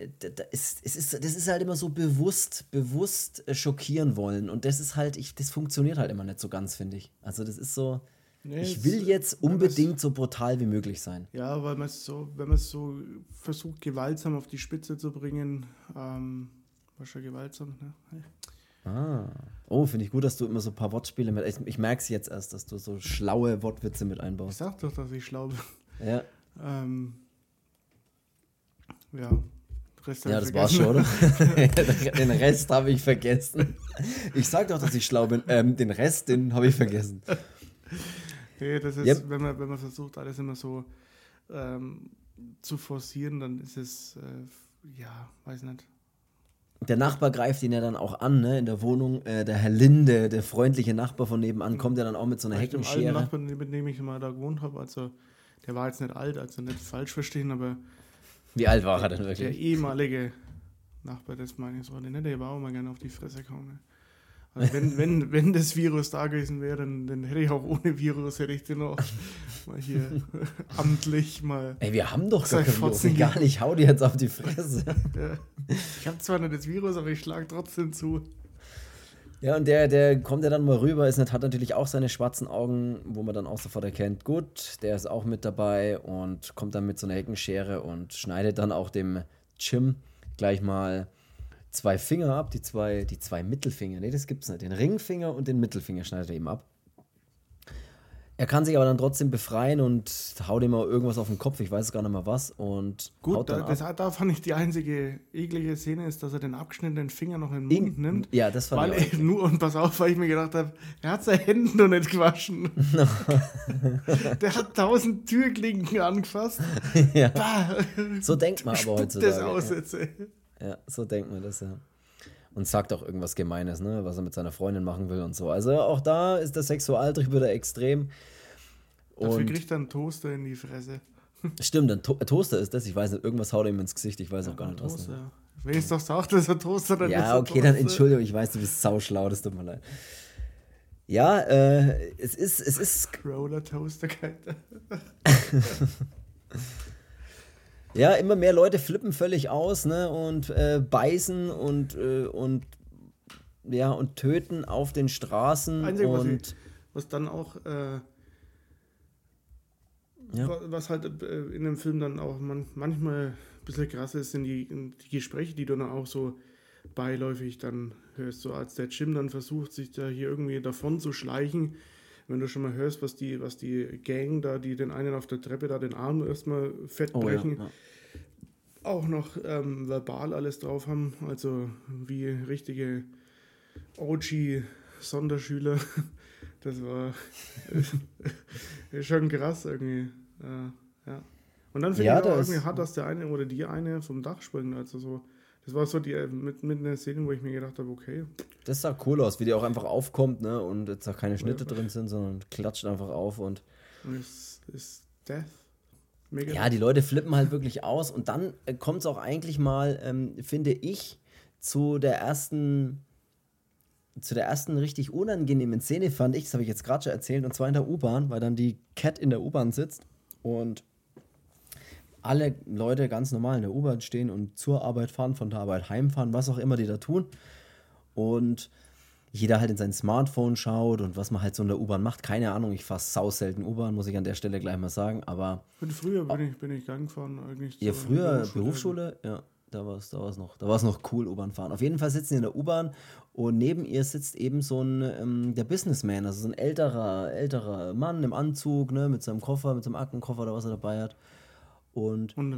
Es ist, das ist halt immer so bewusst, bewusst äh, schockieren wollen. Und das ist halt, ich, das funktioniert halt immer nicht so ganz, finde ich. Also, das ist so. Nee, ich will jetzt wenn man's- unbedingt so brutal wie möglich sein. Ja, weil man es so, wenn man es so versucht, gewaltsam auf die Spitze zu bringen, ähm, war schon gewaltsam, ne? Ah. Oh, finde ich gut, dass du immer so ein paar Wortspiele mit. Ich, ich merke es jetzt erst, dass du so schlaue Wortwitze mit Ich einbaust. sag doch, dass ich schlau bin. Ja, Ähm, ja, Rest ja ich das war's schon, oder? den Rest habe ich vergessen. Ich sag doch, dass ich schlau bin. Ähm, den Rest, den habe ich vergessen. Nee, das ist, Yep. wenn, man, wenn man versucht, alles immer so ähm, zu forcieren, dann ist es, äh, ja, weiß nicht. Der Nachbar greift ihn ja dann auch an, ne, in der Wohnung. Äh, der Herr Linde, der freundliche Nachbar von nebenan, kommt ja dann auch mit so einer alten Heckenschere. Nachbarn, mit dem ich mal da gewohnt habe, also der war jetzt nicht alt, also nicht falsch verstehen, aber Wie alt war er denn der wirklich? ehemalige Nachbar des meines war der nicht, der war auch mal gerne auf die Fresse gekommen. Also wenn, wenn, wenn das Virus da gewesen wäre, dann, dann hätte ich auch ohne Virus, hätte ich den auch mal hier amtlich mal. Ey, wir haben doch gar kein Virus. Gar nicht, hau dir jetzt auf die Fresse. Ja. Ich habe zwar nicht das Virus, aber ich schlage trotzdem zu. Ja, und der, der kommt ja dann mal rüber, ist nicht, hat natürlich auch seine schwarzen Augen, wo man dann auch sofort erkennt, gut, der ist auch mit dabei und kommt dann mit so einer Heckenschere und schneidet dann auch dem Jim gleich mal zwei Finger ab, die zwei, die zwei Mittelfinger. Nee, das gibt's nicht. Den Ringfinger und den Mittelfinger schneidet er ihm ab. Er kann sich aber dann trotzdem befreien und haut ihm mal irgendwas auf den Kopf, ich weiß gar nicht mehr was, und Gut, da, das, da fand ich die einzige eklige Szene, ist, dass er den abgeschnittenen Finger noch in den Mund In- nimmt. Ja, das fand Weil ich er nur, und pass auf, weil ich mir gedacht habe, er hat seine Hände noch nicht gewaschen. Der hat tausend Türklinken angefasst. ja. Bah, So denkt man aber heutzutage. das ja. Ja, so denkt man das ja. Und sagt auch irgendwas Gemeines, ne? was er mit seiner Freundin machen will und so. Also auch da ist der Sexualtrieb wieder extrem. Dafür Und kriegt er einen Toaster in die Fresse. stimmt, ein to Toaster ist das. Ich weiß nicht, irgendwas haut ihm ins Gesicht. Ich weiß auch gar nicht, was. das ist. Toaster. Wenn ich es doch sage, dass er Toaster, dann ist Ja, okay, dann Toaster. Entschuldigung. Ich weiß, du bist sauschlau, das tut mir leid. Ja, äh, es ist, es ist, Roller Toaster, ja, immer mehr Leute flippen völlig aus, ne, und äh, beißen und, äh, und, ja, und töten auf den Straßen Einzige, was ich- und, Was dann auch, äh, Ja. wa- was halt äh, in dem Film dann auch man, manchmal ein bisschen krass ist, sind die, die Gespräche, die du dann auch so beiläufig dann hörst. So als der Jim dann versucht, sich da hier irgendwie davon zu schleichen. Wenn du schon mal hörst, was die, was die Gang da, die den einen auf der Treppe da den Arm erstmal fett oh ja, brechen, ja. auch noch ähm, verbal alles drauf haben, also wie richtige OG-Sonderschüler. Das war schon krass irgendwie. Äh, ja. Und dann finde Ja, ich auch irgendwie hart, dass der eine oder die eine vom Dach springt. Also so, das war so die äh, mit, mit einer Szene, wo ich mir gedacht habe, okay, Das sah cool aus, wie die auch einfach aufkommt, ne? Und jetzt auch keine Schnitte drin sind, sondern klatscht einfach auf und es ist Death. Mega. ja, die Leute flippen halt wirklich aus und dann kommt es auch eigentlich mal, ähm, finde ich, zu der ersten, zu der ersten richtig unangenehmen Szene fand ich, das habe ich jetzt gerade schon erzählt, und zwar in der U-Bahn, weil dann die Cat in der U-Bahn sitzt und alle Leute ganz normal in der U-Bahn stehen und zur Arbeit fahren, von der Arbeit heimfahren, was auch immer die da tun. Und jeder halt in sein Smartphone schaut und was man halt so in der U-Bahn macht. Keine Ahnung, ich fahre sau selten U-Bahn, muss ich an der Stelle gleich mal sagen. Aber Und früher bin ich, bin ich Gang gefahren eigentlich. ihr zur früher Berufsschule, ja, da war es da war's noch, da war's noch cool, U-Bahn fahren. Auf jeden Fall sitzen die in der U-Bahn und neben ihr sitzt eben so ein, ähm, der Businessman, also so ein älterer, älterer Mann im Anzug, ne, mit seinem Koffer, mit seinem Aktenkoffer oder was er dabei hat. Und Und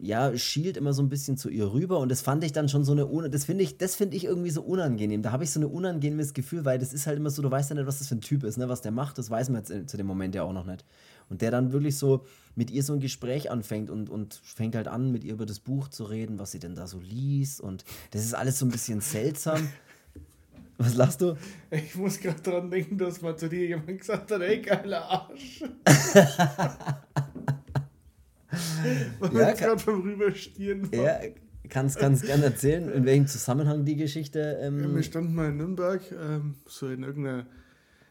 ja, schielt immer so ein bisschen zu ihr rüber und das fand ich dann schon so eine, das finde ich, das finde ich irgendwie so unangenehm. Da habe ich so ein unangenehmes Gefühl, weil das ist halt immer so, du weißt ja nicht, was das für ein Typ ist, ne, was der macht, das weiß man jetzt in- zu dem Moment ja auch noch nicht. Und der dann wirklich so mit ihr so ein Gespräch anfängt und, und fängt halt an, mit ihr über das Buch zu reden, was sie denn da so liest und das ist alles so ein bisschen seltsam. Was lachst du? Ich muss gerade dran denken, dass mal zu dir jemand gesagt hat, ey, geiler Arsch. Weil Ja, wir gerade vom Rüberstieren waren. Ja, kannst ganz gerne erzählen, in welchem Zusammenhang die Geschichte. Ja, Ähm, wir standen mal in Nürnberg, ähm, so in irgendeiner,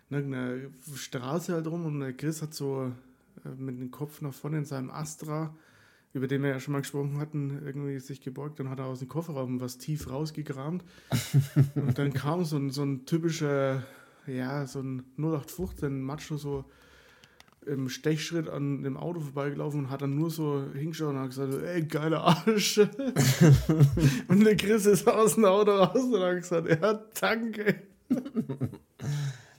in irgendeiner Straße halt rum und der Chris hat so äh, mit dem Kopf nach vorne in seinem Astra, über den wir ja schon mal gesprochen hatten, irgendwie sich gebeugt. Dann hat er aus dem Kofferraum was tief rausgekramt. und dann kam so ein, so ein typischer ja, so ein 0815 Macho so im Stechschritt an dem Auto vorbeigelaufen und hat dann nur so hingeschaut und hat gesagt, ey, geiler Arsch. und der Chris ist aus dem Auto raus und hat gesagt, ja, danke.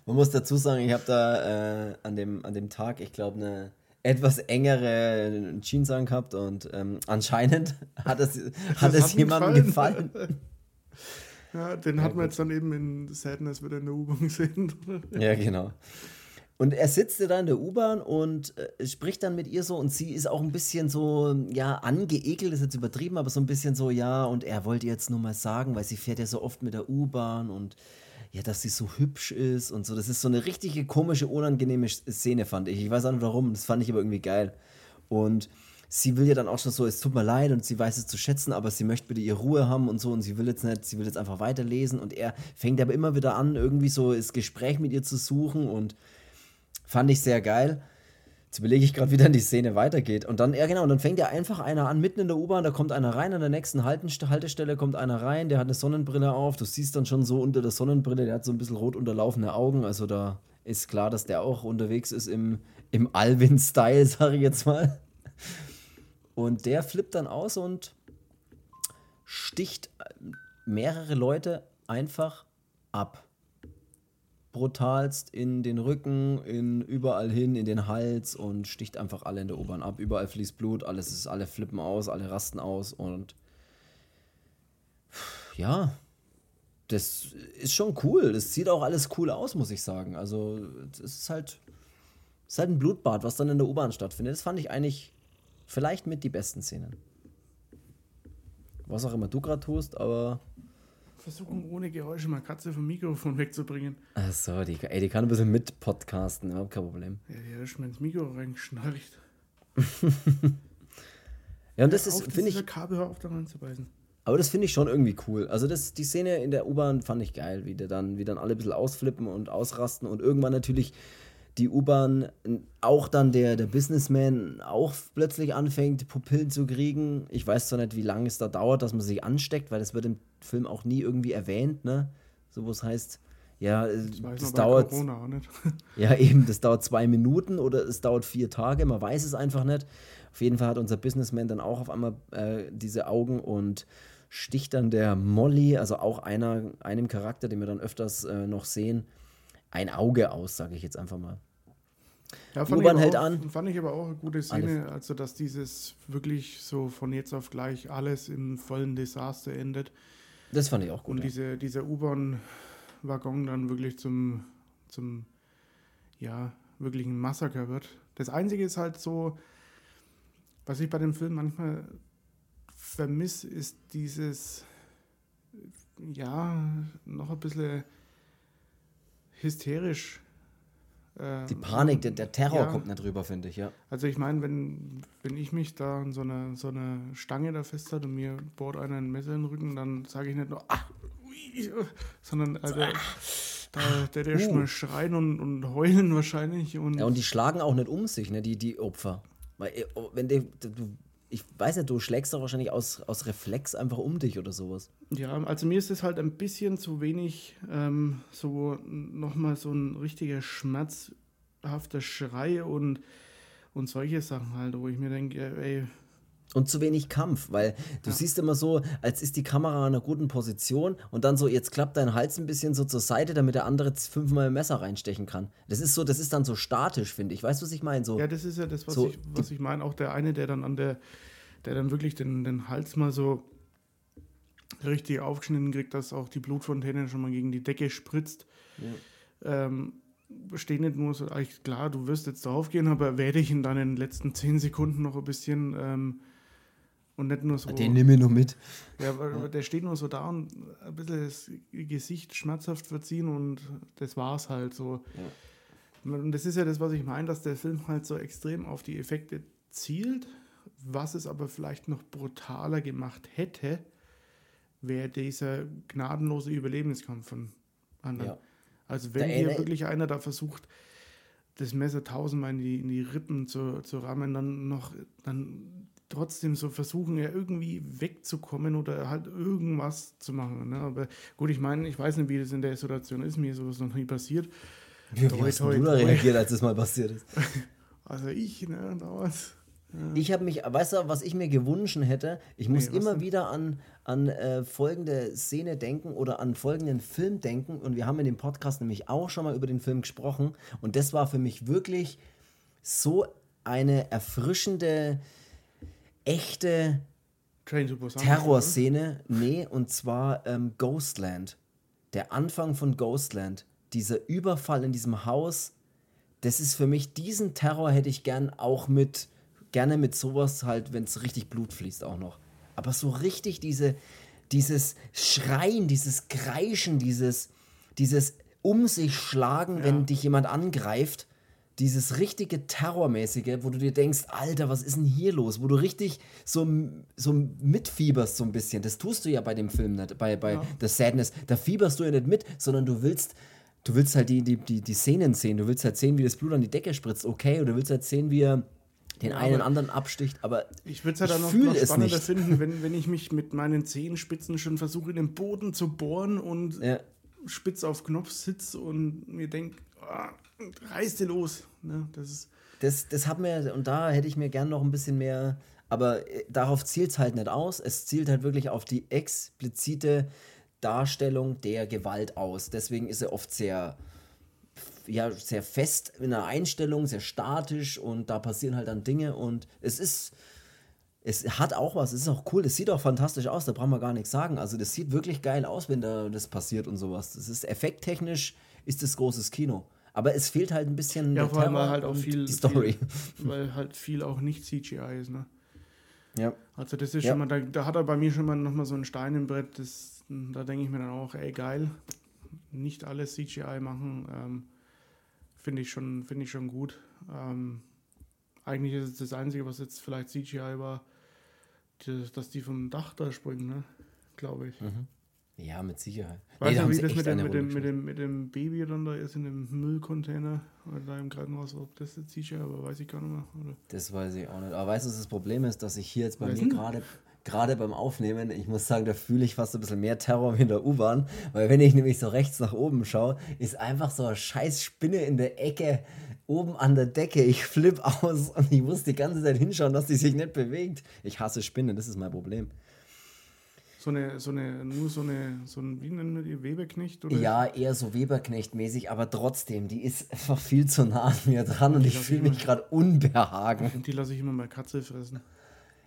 Man muss dazu sagen, ich habe da äh, an, dem, an dem Tag, ich glaube, eine etwas engere Jeans angehabt und ähm, anscheinend hat es, hat es jemandem gefallen. gefallen. Ja, den ja, hat man jetzt dann eben in Sadness wieder in der U-Bahn gesehen. ja, genau. Und er sitzt da in der U-Bahn und äh, spricht dann mit ihr so und sie ist auch ein bisschen so, ja, angeekelt, ist jetzt übertrieben, aber so ein bisschen so, ja, und er wollte jetzt nur mal sagen, weil sie fährt ja so oft mit der U-Bahn und ja, dass sie so hübsch ist und so. Das ist so eine richtige komische, unangenehme Szene, fand ich. Ich weiß auch nicht warum, das fand ich aber irgendwie geil. Und sie will ja dann auch schon so, es tut mir leid und sie weiß es zu schätzen, aber sie möchte bitte ihre Ruhe haben und so und sie will jetzt nicht, sie will jetzt einfach weiterlesen und er fängt aber immer wieder an, irgendwie so das Gespräch mit ihr zu suchen und Fand ich sehr geil. Jetzt überlege ich gerade, wie dann die Szene weitergeht. Und dann, ja genau, und dann fängt ja einfach einer an, mitten in der U-Bahn, da kommt einer rein, an der nächsten Haltestelle kommt einer rein, der hat eine Sonnenbrille auf. Du siehst dann schon so unter der Sonnenbrille, der hat so ein bisschen rot unterlaufene Augen. Also da ist klar, dass der auch unterwegs ist im, im Alvin-Style, sage ich jetzt mal. Und der flippt dann aus und sticht mehrere Leute einfach ab brutalst in den Rücken, in überall hin, in den Hals und sticht einfach alle in der U-Bahn ab. Überall fließt Blut, alles ist, alle flippen aus, alle rasten aus und ja, das ist schon cool. Das sieht auch alles cool aus, muss ich sagen. Also, es ist halt, es ist halt ein Blutbad, was dann in der U-Bahn stattfindet. Das fand ich eigentlich vielleicht mit die besten Szenen. Was auch immer du gerade tust, aber versuchen, ohne Geräusche mal Katze vom Mikrofon wegzubringen. Ach so, die, ey, die kann ein bisschen mit podcasten, überhaupt kein Problem. Ja, die hat schon ins Mikro reingeschnarcht. ja, und das ist, finde ich. Kabel auf da reinzubeißen. Aber das finde ich schon irgendwie cool. Also das, die Szene in der U-Bahn fand ich geil, wie, der dann, wie dann alle ein bisschen ausflippen und ausrasten und irgendwann natürlich die U-Bahn, auch dann der, der Businessman auch plötzlich anfängt, Pupillen zu kriegen. Ich weiß zwar nicht, wie lange es da dauert, dass man sich ansteckt, weil das wird im Film auch nie irgendwie erwähnt, ne? So, wo es heißt, ja, das, das dauert. ja, eben, das dauert zwei Minuten oder es dauert vier Tage, man weiß es einfach nicht. Auf jeden Fall hat unser Businessman dann auch auf einmal äh, diese Augen und sticht dann der Molly, also auch einer, einem Charakter, den wir dann öfters äh, noch sehen, ein Auge aus, sage ich jetzt einfach mal. Ja, fand U-Bahn hält an. Fand ich aber auch eine gute Szene, Alle. also dass dieses wirklich so von jetzt auf gleich alles im vollen Desaster endet. Das fand ich auch gut. Und ja. diese, dieser U-Bahn-Waggon dann wirklich zum, zum, ja, wirklichen Massaker wird. Das Einzige ist halt so, was ich bei dem Film manchmal vermisse, ist dieses, ja, noch ein bisschen hysterisch die Panik, der, der Terror ja, kommt nicht drüber, finde ich, ja. Also ich meine, wenn, wenn ich mich da an so eine, so eine Stange da festhalte und mir bohrt einer ein Messer in den Rücken, dann sage ich nicht nur, ah, ui, sondern also, da, der, der uh. mal schreien und, und heulen wahrscheinlich. Und ja, und die schlagen auch nicht um sich, ne, die, die Opfer. Weil, äh, wenn die, du ich weiß nicht, du schlägst doch wahrscheinlich aus, aus Reflex einfach um dich oder sowas. Ja, also mir ist es halt ein bisschen zu wenig ähm, so nochmal so ein richtiger schmerzhafter Schrei und, und solche Sachen halt, wo ich mir denke, ey. Und zu wenig Kampf, weil du ja. siehst immer so, als ist die Kamera in einer guten Position und dann so, jetzt klappt dein Hals ein bisschen so zur Seite, damit der andere fünfmal ein Messer reinstechen kann. Das ist so, das ist dann so statisch, finde ich. Weißt du, was ich meine? So, ja, das ist ja das, was so ich, was ich meine. Auch der eine, der dann an der, der dann wirklich den, den Hals mal so richtig aufgeschnitten kriegt, dass auch die Blutfontäne schon mal gegen die Decke spritzt. Ja. Ähm, steht nicht nur so, eigentlich klar, du wirst jetzt darauf gehen, aber werde ich in deinen letzten zehn Sekunden noch ein bisschen ähm, und nicht nur so. Den nehme ich nur mit. Ja, ja, der steht nur so da und ein bisschen das Gesicht schmerzhaft verziehen und das war's halt so. Ja. Und das ist ja das, was ich meine, dass der Film halt so extrem auf die Effekte zielt was es aber vielleicht noch brutaler gemacht hätte, wäre dieser gnadenlose Überlebenskampf von anderen. Ja. Also wenn hier wirklich einer da versucht, das Messer tausendmal in die, in die Rippen zu, zu rammen, dann noch, dann trotzdem so versuchen, ja irgendwie wegzukommen oder halt irgendwas zu machen. Ne? Aber gut, ich meine, ich weiß nicht, wie das in der Situation ist, mir ist sowas noch nie passiert. Wie, wie hast toi, du da reagiert, als das mal passiert ist? Also ich, ne, damals. Ja. Ich habe mich, weißt du, was ich mir gewünscht hätte? Ich muss nee, immer denn? wieder an, an äh, folgende Szene denken oder an folgenden Film denken. Und wir haben in dem Podcast nämlich auch schon mal über den Film gesprochen. Und das war für mich wirklich so eine erfrischende, echte Terrorszene. Nee, und zwar ähm, Ghostland. Der Anfang von Ghostland. Dieser Überfall in diesem Haus das ist für mich, diesen Terror hätte ich gern auch mit, gerne mit sowas halt, wenn es richtig Blut fließt auch noch. Aber so richtig diese, dieses Schreien, dieses Kreischen, dieses, dieses Um sich schlagen, ja. wenn dich jemand angreift, dieses richtige Terrormäßige, wo du dir denkst, Alter, was ist denn hier los? Wo du richtig so, so mitfieberst so ein bisschen. Das tust du ja bei dem Film nicht, bei, bei ja. The Sadness. Da fieberst du ja nicht mit, sondern du willst du willst halt die, die, die, die Szenen sehen. Du willst halt sehen, wie das Blut an die Decke spritzt, okay. Oder du willst halt sehen, wie er den ja, einen anderen absticht, aber ich würde es ja dann noch, noch spannender finden, wenn, wenn ich mich mit meinen Zehenspitzen schon versuche, in den Boden zu bohren und ja. spitz auf Knopf sitze und mir denke, oh, reiß dir los. Ne, das, ist das, das hat mir, und da hätte ich mir gern noch ein bisschen mehr, aber äh, darauf zielt es halt nicht aus. Es zielt halt wirklich auf die explizite Darstellung der Gewalt aus. Deswegen ist er oft sehr, ja, sehr fest in der Einstellung, sehr statisch und da passieren halt dann Dinge und es ist, es hat auch was, es ist auch cool, es sieht auch fantastisch aus, da brauchen wir gar nichts sagen. Also das sieht wirklich geil aus, wenn da das passiert und sowas. Das ist effekttechnisch ist das großes Kino. Aber es fehlt halt ein bisschen ja, vor allem halt auch viel, die Story. Viel, weil halt viel auch nicht CGI ist, ne? Ja. Also das ist ja. schon mal, da, da, hat er bei mir schon mal nochmal so ein Stein im Brett, das da denke ich mir dann auch, ey geil, nicht alles CGI machen, ähm, finde ich, schon, find ich schon gut. Ähm, eigentlich ist es das Einzige, was jetzt vielleicht CGI war, dass die vom Dach da springen, ne? glaube ich. Mhm. Ja, mit Sicherheit. Weißt du, wie das mit dem, mit, dem, mit, dem, mit dem Baby dann da ist in dem Müllcontainer oder da im Krankenhaus, ob das jetzt CGI war, weiß ich gar nicht mehr. Oder? Das weiß ich auch nicht. Aber weißt du, was das Problem ist, dass ich hier jetzt bei mir gerade gerade beim Aufnehmen, ich muss sagen, da fühle ich fast ein bisschen mehr Terror wie in der U-Bahn, weil wenn ich nämlich so rechts nach oben schaue, ist einfach so eine scheiß Spinne in der Ecke oben an der Decke. Ich flipp aus und ich muss die ganze Zeit hinschauen, dass die sich nicht bewegt. Ich hasse Spinnen, das ist mein Problem. So eine, so eine, nur so eine, so ein, wie nennen wir die, Weberknecht? Oder? Ja, eher so Weberknecht-mäßig, aber trotzdem, die ist einfach viel zu nah an mir dran und, und ich fühle mich gerade unbehagen. Die lasse ich immer mal Katze fressen.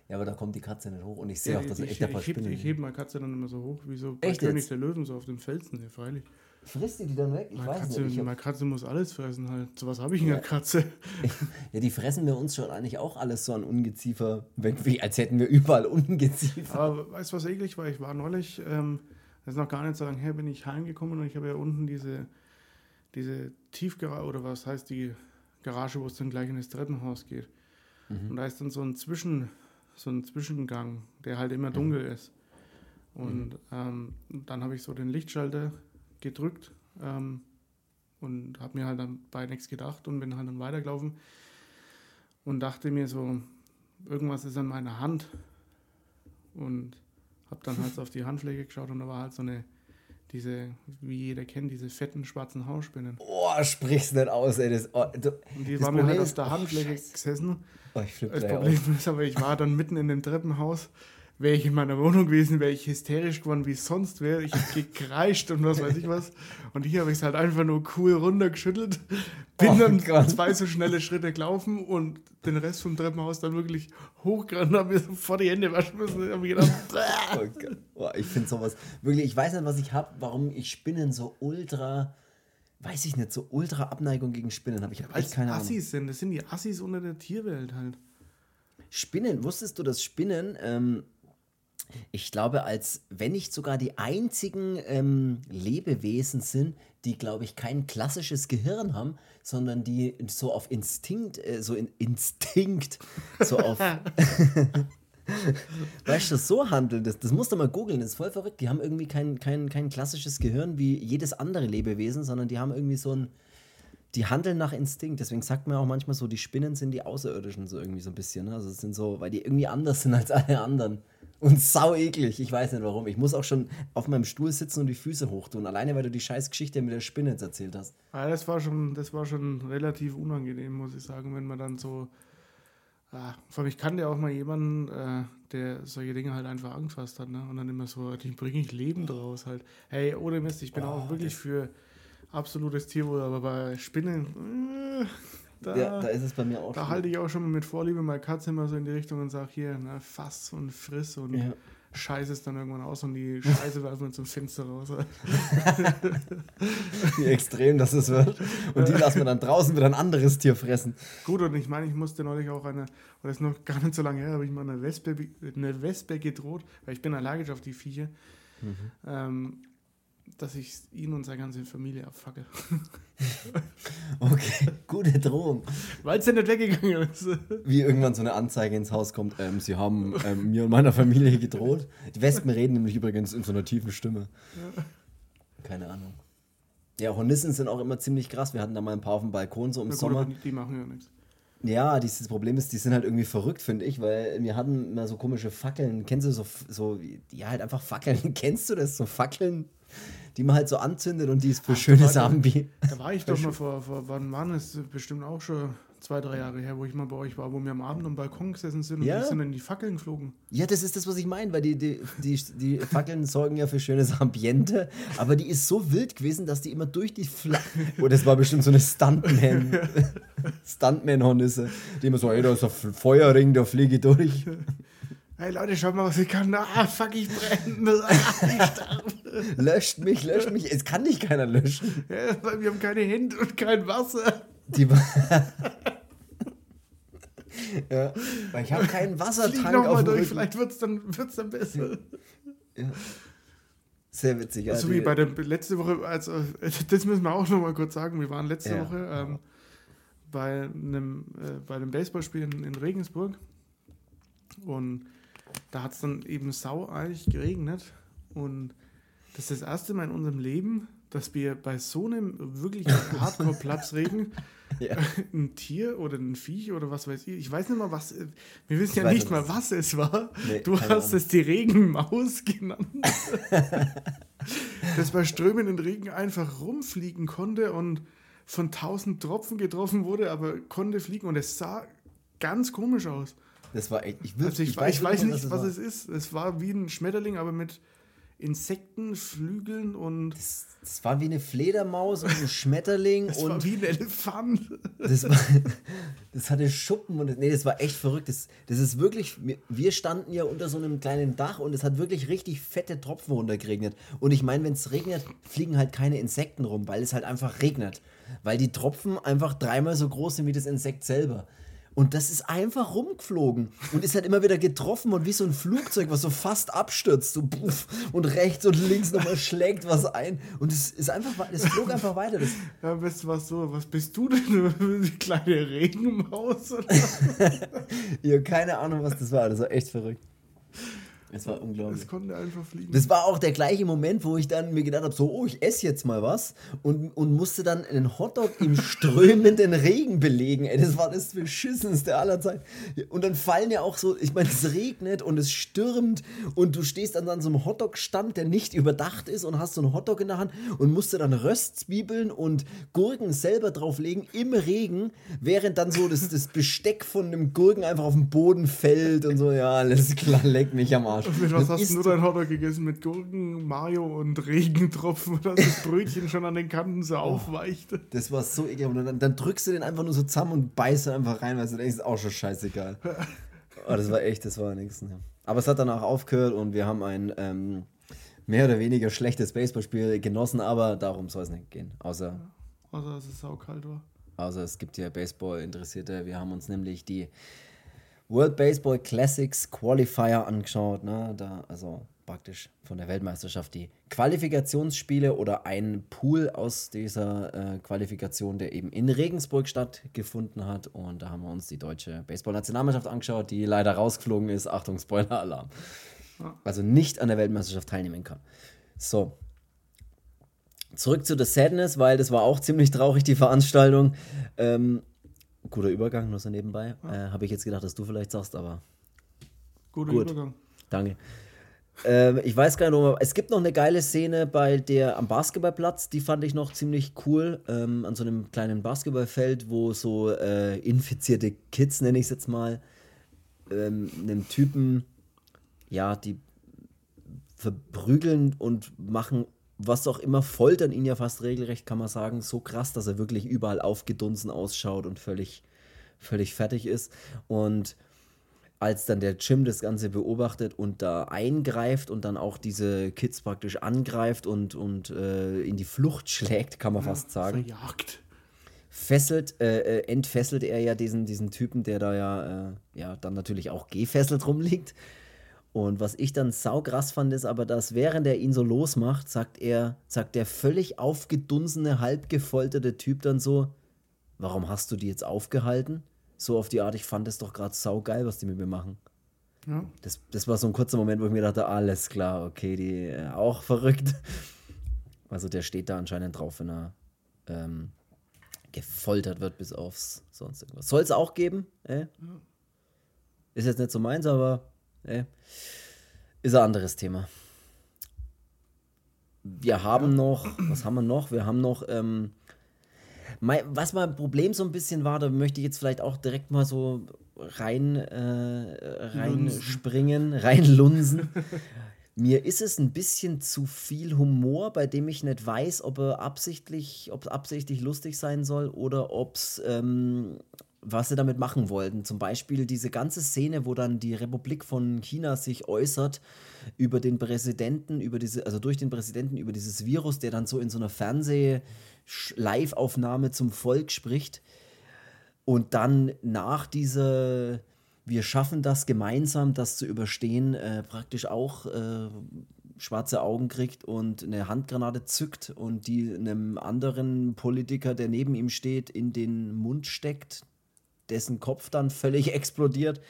Ja, aber da kommt die Katze nicht hoch und ich sehe ja, auch, dass ich, echt ein paar ich, Spinnen Ich hebe meine Katze dann immer so hoch, wie so bei König der Löwen, so auf dem Felsen, ja, freilich. Frisst die die dann weg? Ich meine weiß Katze, nicht. Ich meine Katze muss alles fressen halt. So was habe ich in ja. der Katze. Ja, die fressen wir uns schon eigentlich auch alles so an Ungeziefer, wenn wir, als hätten wir überall Ungeziefer. Aber weißt du, was eklig war? Ich war neulich, ähm, das ist noch gar nicht so lange her, bin ich heimgekommen und ich habe ja unten diese, diese Tiefgarage, oder was heißt die Garage, wo es dann gleich in das Treppenhaus geht. Mhm. Und da ist dann so ein Zwischen so ein Zwischengang, der halt immer dunkel mhm. ist. Und mhm. ähm, dann habe ich so den Lichtschalter gedrückt ähm, und habe mir halt dann bei nichts gedacht und bin halt dann weitergelaufen und dachte mir so, irgendwas ist an meiner Hand und habe dann halt so auf die Handfläche geschaut und da war halt so eine, diese, wie jeder kennt, diese fetten schwarzen Hausspinnen. Oh, sprich's nicht aus, ey. Das, oh, du, und die waren mir halt auf der Handfläche oh, gesessen Oh, ich das Problem auf. ist aber, ich war dann mitten in dem Treppenhaus. Wäre ich in meiner Wohnung gewesen, wäre ich hysterisch geworden, wie es sonst wäre. Ich habe gekreischt und was weiß ich was. Und hier habe ich es halt einfach nur cool runtergeschüttelt. Bin oh, dann Gott. zwei so schnelle Schritte gelaufen und den Rest vom Treppenhaus dann wirklich hochgerannt habe mir sofort die Hände waschen müssen. Ich habe gedacht, oh oh, ich finde sowas wirklich, ich weiß nicht, was ich habe, warum ich Spinnen so ultra weiß ich nicht, so ultra Abneigung gegen Spinnen habe ich hab echt keine Ahnung. Assis sind, das sind die Assis unter der Tierwelt halt. Spinnen, wusstest du, dass Spinnen, ähm, ich glaube, als wenn nicht sogar die einzigen ähm, Lebewesen sind, die, glaube ich, kein klassisches Gehirn haben, sondern die so auf Instinkt, äh, so in Instinkt, so auf weißt du, so handeln, das, das musst du mal googeln, das ist voll verrückt. Die haben irgendwie kein, kein, kein klassisches Gehirn wie jedes andere Lebewesen, sondern die haben irgendwie so ein, die handeln nach Instinkt. Deswegen sagt man auch manchmal so, die Spinnen sind die Außerirdischen so irgendwie so ein bisschen. Ne? Also es sind so, weil die irgendwie anders sind als alle anderen. Und sau eklig. Ich weiß nicht warum. Ich muss auch schon auf meinem Stuhl sitzen und die Füße hochtun. Alleine, weil du die scheiß Geschichte mit der Spinne jetzt erzählt hast. Ja, das war schon, das war schon relativ unangenehm, muss ich sagen, wenn man dann so. Ah, vor allem, ich kannte auch mal jemanden, äh, der solche Dinge halt einfach Angst fast hat, ne? Und dann immer so, den bringe ich Leben draus halt. Hey, ohne Mist, ich bin Oh, auch wirklich für absolutes Tierwohl, aber bei Spinnen, äh, da, Ja, da ist es bei mir auch da schon. halte ich auch schon mal mit Vorliebe meine Katze immer so in die Richtung und sage hier, ne, fass und friss und Ja. scheiße es dann irgendwann aus und die Scheiße werfen wir zum Fenster raus. Wie extrem das es wird. Und die lassen wir dann draußen wieder ein anderes Tier fressen. Gut, und ich meine, ich musste neulich auch eine, oder das ist noch gar nicht so lange her, habe ich mal eine Wespe, eine Wespe gedroht, weil ich bin allergisch auf die Viecher, Mhm. ähm, dass ich ihn und seine ganze Familie abfacke. Okay, gute Drohung. Weil es ja nicht weggegangen ist. Wie irgendwann so eine Anzeige ins Haus kommt, ähm, sie haben ähm, mir und meiner Familie gedroht. Die Wespen reden nämlich übrigens in so einer tiefen Stimme. Keine Ahnung. Ja, Hornissen sind auch immer ziemlich krass. Wir hatten da mal ein paar auf dem Balkon so im Na gut, Sommer. die, die machen ja nichts. Ja, dieses Problem ist, die sind halt irgendwie verrückt, finde ich, weil wir hatten immer so komische Fackeln. Kennst du so, so, ja, halt einfach Fackeln. Kennst du das? So Fackeln, die man halt so anzündet und die es für schöne warte. Sachen wie. Da war ich doch mal vor, vor wann waren es bestimmt auch schon zwei, drei Jahre her, wo ich mal bei euch war, wo wir am Abend am Balkon gesessen sind und Ja. die sind in die Fackeln geflogen. Ja, das ist das, was ich meine, weil die, die, die, die Fackeln sorgen ja für schönes Ambiente, aber die ist so wild gewesen, dass die immer durch die Fla Oh, das war bestimmt so eine Stuntman. Stuntman-Hornisse, die immer so, ey, da ist ein Feuerring, da fliege ich durch. Hey Leute, schaut mal, was ich kann. Ah, fuck, ich brenne. Ah, ich. Löscht mich, löscht mich. Es kann nicht keiner löschen. Ja, weil wir haben keine Hände und kein Wasser. Die ja, weil ich habe keinen Flieg Wassertank noch auf mal dem durch, Rücken. vielleicht wird es dann, wird's dann besser. Sehr witzig. Ja, so die- wie bei der letzte Woche, also das müssen wir auch noch mal kurz sagen. Wir waren letzte Ja. Woche ähm, bei einem äh, bei einem Baseballspiel in, in Regensburg und da hat es dann eben saueich geregnet und das ist das erste Mal in unserem Leben, dass wir bei so einem wirklich Hardcore-Platzregen Ja. ein Tier oder ein Viech oder was weiß ich, ich weiß nicht mal was, wir wissen ja nicht mal, was es war. Nee, du hast Ahnung. es die Regenmaus genannt. das bei strömenden Regen einfach rumfliegen konnte und von tausend Tropfen getroffen wurde, aber konnte fliegen und es sah ganz komisch aus. Das war echt. Ich, will, Also ich, weiß, ich weiß nicht, was war. es ist. Es war wie ein Schmetterling, aber mit Insekten, Flügeln und Das, das war wie eine Fledermaus und ein Schmetterling es und war wie ein Elefant. das, war, das hatte Schuppen und das, nee, das war echt verrückt. Das, das ist wirklich, wir- wir standen ja unter so einem kleinen Dach und es hat wirklich richtig fette Tropfen runtergeregnet. Und ich meine, wenn es regnet, fliegen halt keine Insekten rum, weil es halt einfach regnet. Weil die Tropfen einfach dreimal so groß sind wie das Insekt selber. Und das ist einfach rumgeflogen und ist halt immer wieder getroffen und wie so ein Flugzeug, was so fast abstürzt, so puff, und rechts und links nochmal schlägt was ein. Und es ist einfach, es flog einfach weiter. Das, Ja, du was so? Was bist du denn? Eine kleine Regenmaus? Oder? Ich habe keine Ahnung, was das war. Das war echt verrückt. Es war unglaublich. Es konnte einfach fliegen. Das war auch der gleiche Moment, wo ich dann mir gedacht habe, so, oh, ich esse jetzt mal was und, und musste dann einen Hotdog im strömenden Regen belegen. Ey, das war das Beschissenste aller Zeit. Und dann fallen ja auch so, ich meine, es regnet und es stürmt und du stehst dann an so einem Hotdog-Stand, der nicht überdacht ist und hast so einen Hotdog in der Hand und musst dir dann Röstzwiebeln und Gurken selber drauflegen im Regen, während dann so das, das Besteck von einem Gurken einfach auf den Boden fällt und so, ja, alles klar, leck mich am Arsch. Und mit was Dann hast du dein Hotdog gegessen? Mit Gurken, Mayo und Regentropfen, dass das Brötchen schon an den Kanten Oh. so aufweichte. Das war so ekelhaft. Und dann, dann drückst du den einfach nur so zusammen und beißt ihn einfach rein, weil du denkst, ist auch schon scheißegal. Oh, das war echt, das war nichts. Ja. Aber es hat dann auch aufgehört und wir haben ein ähm, mehr oder weniger schlechtes Baseballspiel genossen, aber darum soll es nicht gehen. Außer, Außer dass es saukalt war. außer es gibt ja Baseball-Interessierte. Wir haben uns nämlich die World Baseball Classics Qualifier angeschaut. Ne? Da, also praktisch von der Weltmeisterschaft die Qualifikationsspiele oder ein Pool aus dieser äh, Qualifikation, der eben in Regensburg stattgefunden hat. Und da haben wir uns die deutsche Baseball-Nationalmannschaft angeschaut, die leider rausgeflogen ist. Achtung, Spoiler-Alarm. Also nicht an der Weltmeisterschaft teilnehmen kann. So. zurück zu The Sadness, weil das war auch ziemlich traurig, die Veranstaltung. Ähm, guter Übergang, nur so nebenbei. Ja. Äh, Habe ich jetzt gedacht, dass du vielleicht sagst, aber. Guter gut. Übergang. Danke. Ähm, ich weiß gar nicht, es gibt noch eine geile Szene bei der am Basketballplatz, die fand ich noch ziemlich cool. Ähm, an so einem kleinen Basketballfeld, wo so äh, infizierte Kids, nenne ich es jetzt mal, ähm, einem Typen, ja, die verprügeln und machen was auch immer, foltern ihn ja fast regelrecht, kann man sagen, so krass, dass er wirklich überall aufgedunsen ausschaut und völlig, völlig fertig ist. Und als dann der Jim das Ganze beobachtet und da eingreift und dann auch diese Kids praktisch angreift und, und äh, in die Flucht schlägt, kann man ja, fast sagen. Verjagt. Fesselt, äh, äh, entfesselt er ja diesen, diesen Typen, der da ja, äh, ja dann natürlich auch gefesselt rumliegt. Und was ich dann saugrass fand, ist aber, dass während er ihn so losmacht, sagt er, sagt der völlig aufgedunsene, halb gefolterte Typ dann so, warum hast du die jetzt aufgehalten? so auf die Art, ich fand es doch gerade saugeil, was die mit mir machen. Ja. Das, das war so ein kurzer Moment, wo ich mir dachte, alles klar, okay, die äh, auch verrückt. Also der steht da anscheinend drauf, wenn er ähm, gefoltert wird bis aufs sonst irgendwas. Soll es auch geben, äh? Ist jetzt nicht so meins, aber äh, ist ein anderes Thema. Wir haben ja. noch, was haben wir noch? Wir haben noch ähm, was mein Problem so ein bisschen war, da möchte ich jetzt vielleicht auch direkt mal so rein, äh, reinspringen, reinlunsen. Mir ist es ein bisschen zu viel Humor, bei dem ich nicht weiß, ob er absichtlich, ob es absichtlich lustig sein soll oder ob es ähm, was sie damit machen wollten. Zum Beispiel diese ganze Szene, wo dann die Republik von China sich äußert über den Präsidenten, über diese, also durch den Präsidenten über dieses Virus, der dann so in so einer Fernseh-Live-Aufnahme zum Volk spricht. Und dann nach dieser, wir schaffen das gemeinsam, das zu überstehen, äh, praktisch auch äh, schwarze Augen kriegt und eine Handgranate zückt und die einem anderen Politiker, der neben ihm steht, in den Mund steckt, dessen Kopf dann völlig explodiert.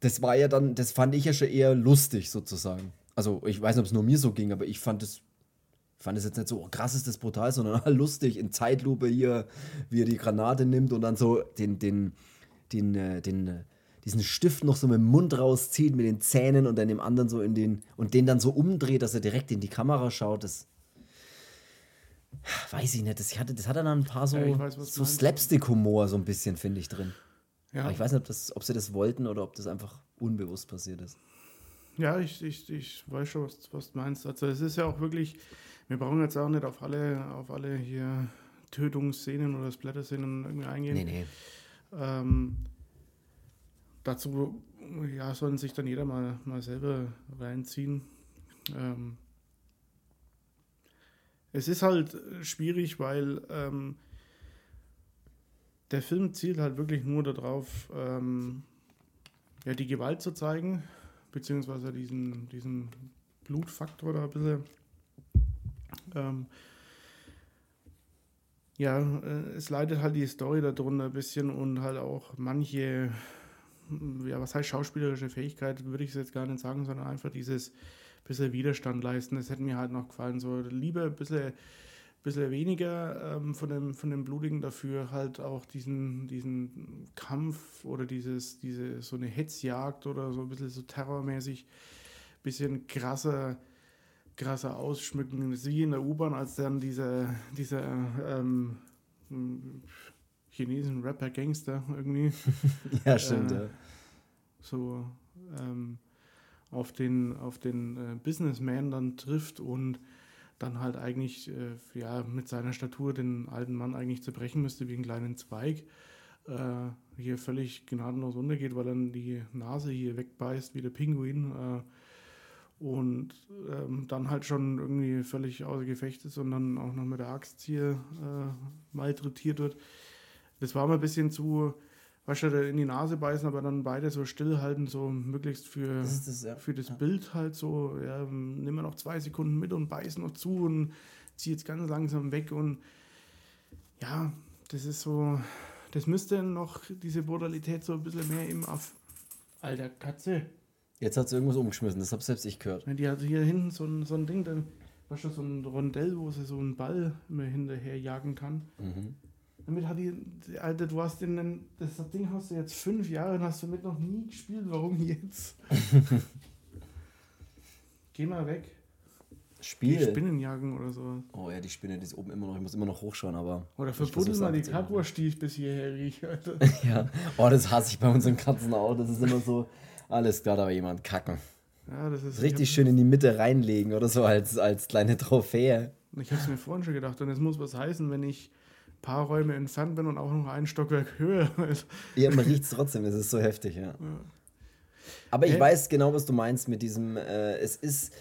Das war ja dann, das fand ich ja schon eher lustig sozusagen. Also ich weiß nicht, ob es nur mir so ging, aber ich fand es fand es jetzt nicht so oh, krass ist das brutal, sondern lustig in Zeitlupe hier, wie er die Granate nimmt und dann so den, den, den, äh, den, äh, diesen Stift noch so mit dem Mund rauszieht, mit den Zähnen und dann dem anderen so in den, und den dann so umdreht, dass er direkt in die Kamera schaut. Das, Weiß ich nicht, das hatte, das hatte dann ein paar so, ja, weiß, so Slapstick-Humor so ein bisschen, finde ich, drin. Ja. Aber ich weiß nicht, ob, das, ob sie das wollten oder ob das einfach unbewusst passiert ist. Ja, ich, ich, ich weiß schon, was, was du meinst. Also es ist ja auch wirklich, wir brauchen jetzt auch nicht auf alle, auf alle hier Tötungsszenen oder Splatter-Szenen irgendwie eingehen. Nee, nee. Ähm, dazu ja, sollen sich dann jeder mal, mal selber reinziehen. Ähm, es ist halt äh, schwierig, weil ähm, der Film zielt halt wirklich nur darauf, ähm, ja, die Gewalt zu zeigen, beziehungsweise diesen, diesen Blutfaktor da ein bisschen. Ähm, ja, äh, es leidet halt die Story darunter ein bisschen und halt auch manche, ja, was heißt schauspielerische Fähigkeit, würde ich es jetzt gar nicht sagen, sondern einfach dieses bisschen Widerstand leisten. Das hätte mir halt noch gefallen. So lieber ein bisschen, bisschen weniger ähm, von, dem, von dem Blutigen, dafür halt auch diesen, diesen Kampf oder dieses, diese, so eine Hetzjagd oder so ein bisschen so terrormäßig, bisschen krasser krasser ausschmücken. Wie in der U-Bahn, als dann dieser, dieser ähm, chinesischen Rapper Gangster irgendwie. ja, stimmt, äh, ja. So ähm, auf den, auf den äh, Businessman dann trifft und dann halt eigentlich äh, ja, mit seiner Statur den alten Mann eigentlich zerbrechen müsste wie einen kleinen Zweig. Äh, hier völlig gnadenlos untergeht, weil dann die Nase hier wegbeißt wie der Pinguin äh, und ähm, dann halt schon irgendwie völlig außer Gefecht ist und dann auch noch mit der Axt hier äh, malträtiert wird. Das war mir ein bisschen zu, weißt du, in die Nase beißen, aber dann beide so stillhalten, so möglichst für das, das, ja. für das ja. Bild halt so, ja, nimm wir noch zwei Sekunden mit und beißen noch zu und zieh jetzt ganz langsam weg und ja, das ist so, das müsste noch diese Brutalität so ein bisschen mehr im Aff. Alter, Katze. Jetzt hat sie irgendwas umgeschmissen, das hab selbst ich gehört. Ja, die hat hier hinten so ein, so ein Ding, dann, weißt du, so ein Rondell, wo sie so einen Ball immer hinterher jagen kann. Mhm. Damit hat die, die Alter, du hast den, das Ding hast du jetzt fünf Jahre und hast damit noch nie gespielt. Warum jetzt? Geh mal weg. Die Spiel. Spinnen jagen oder so. Oh ja, die Spinne, die ist oben immer noch. Ich muss immer noch hochschauen, aber. Oder verbuddel mal die zu machen. Kackwurst, die ich bis hierher rieche, Alter. Ja. Oh, das hasse ich bei unseren Katzen auch. Das ist immer so. Alles klar, da war jemand kacken. Ja, das ist Richtig ich schön in die Mitte reinlegen oder so als, als kleine Trophäe. Ich habe es mir vorhin schon gedacht. Und es muss was heißen, wenn ich paar Räume entfernt bin und auch noch ein Stockwerk höher. Ja, man riecht es trotzdem, das ist so heftig, ja. ja. Aber ich Hä? weiß genau, was du meinst mit diesem, äh, es ist,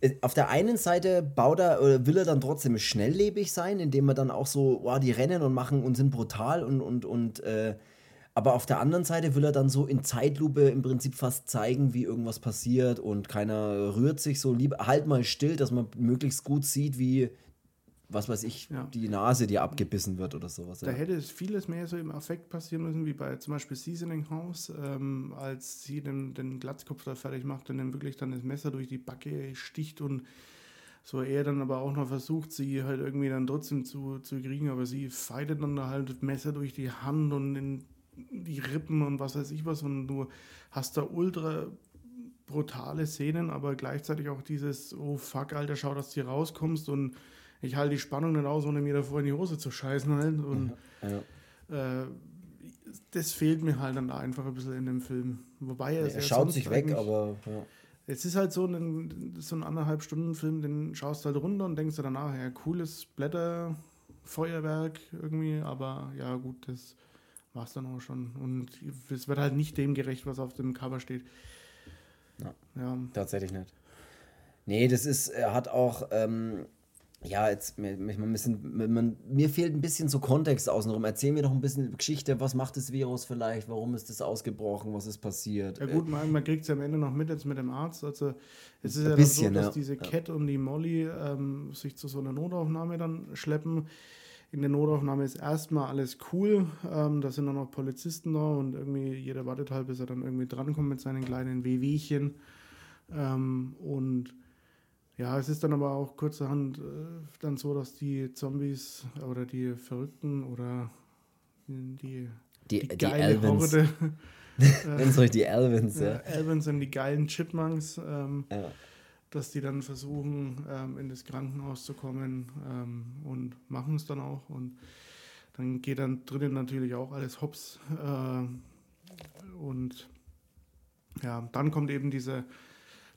äh, auf der einen Seite baut er, oder will er dann trotzdem schnelllebig sein, indem er dann auch so, wow, die rennen und machen und sind brutal und, und, und, äh, aber auf der anderen Seite will er dann so in Zeitlupe im Prinzip fast zeigen, wie irgendwas passiert und keiner rührt sich so, lieber halt mal still, dass man möglichst gut sieht, wie, was weiß ich, Ja. die Nase dir abgebissen wird oder sowas. Da Ja. hätte es vieles mehr so im Affekt passieren müssen, wie bei zum Beispiel Seasoning House, ähm, als sie den, den Glatzkopf da fertig macht und dann wirklich dann das Messer durch die Backe sticht und so er dann aber auch noch versucht, sie halt irgendwie dann trotzdem zu, zu kriegen, aber sie fightet dann da halt das Messer durch die Hand und in die Rippen und was weiß ich was und du hast da ultra brutale Szenen, aber gleichzeitig auch dieses, oh fuck, Alter, schau, dass du hier rauskommst und ich halte die Spannung nicht aus, ohne mir davor in die Hose zu scheißen halt. Und Ja. äh, das fehlt mir halt dann einfach ein bisschen in dem Film. Wobei er, es Er ja schaut sich weg, aber ja. Es ist halt so ein, so ein anderthalb Stunden Film, den schaust du halt runter und denkst dir danach, ja, cooles Blätter, Feuerwerk irgendwie, aber ja gut, das war's dann auch schon. Und es wird halt nicht dem gerecht, was auf dem Cover steht. Ja. Ja, Tatsächlich nicht. Nee, das ist, er hat auch, ähm, ja, jetzt, mir, mir, ein bisschen, man, mir fehlt ein bisschen so Kontext außenrum. Erzähl mir doch ein bisschen die Geschichte, was macht das Virus vielleicht, warum ist das ausgebrochen, was ist passiert? Ja gut, man, man kriegt es ja am Ende noch mit jetzt mit dem Arzt. Also es ist ja Ein dann bisschen, so, dass ja. diese Ja. Cat und die Molly ähm, sich zu so einer Notaufnahme dann schleppen. In der Notaufnahme ist erstmal alles cool. Ähm, da sind dann noch Polizisten da und irgendwie jeder wartet halt, bis er dann irgendwie drankommt mit seinen kleinen Wehwehchen. Ähm, und ja, es ist dann aber auch kurzerhand äh, dann so, dass die Zombies oder die Verrückten oder die, die, die die, geile. Horde Wenn es die Alvins, ja. Alvin sind die geilen Chipmunks, ähm, ja. dass die dann versuchen, ähm, in das Krankenhaus zu kommen ähm, und machen es dann auch. Und dann geht dann drinnen natürlich auch alles hops. Äh, und ja, dann kommt eben diese,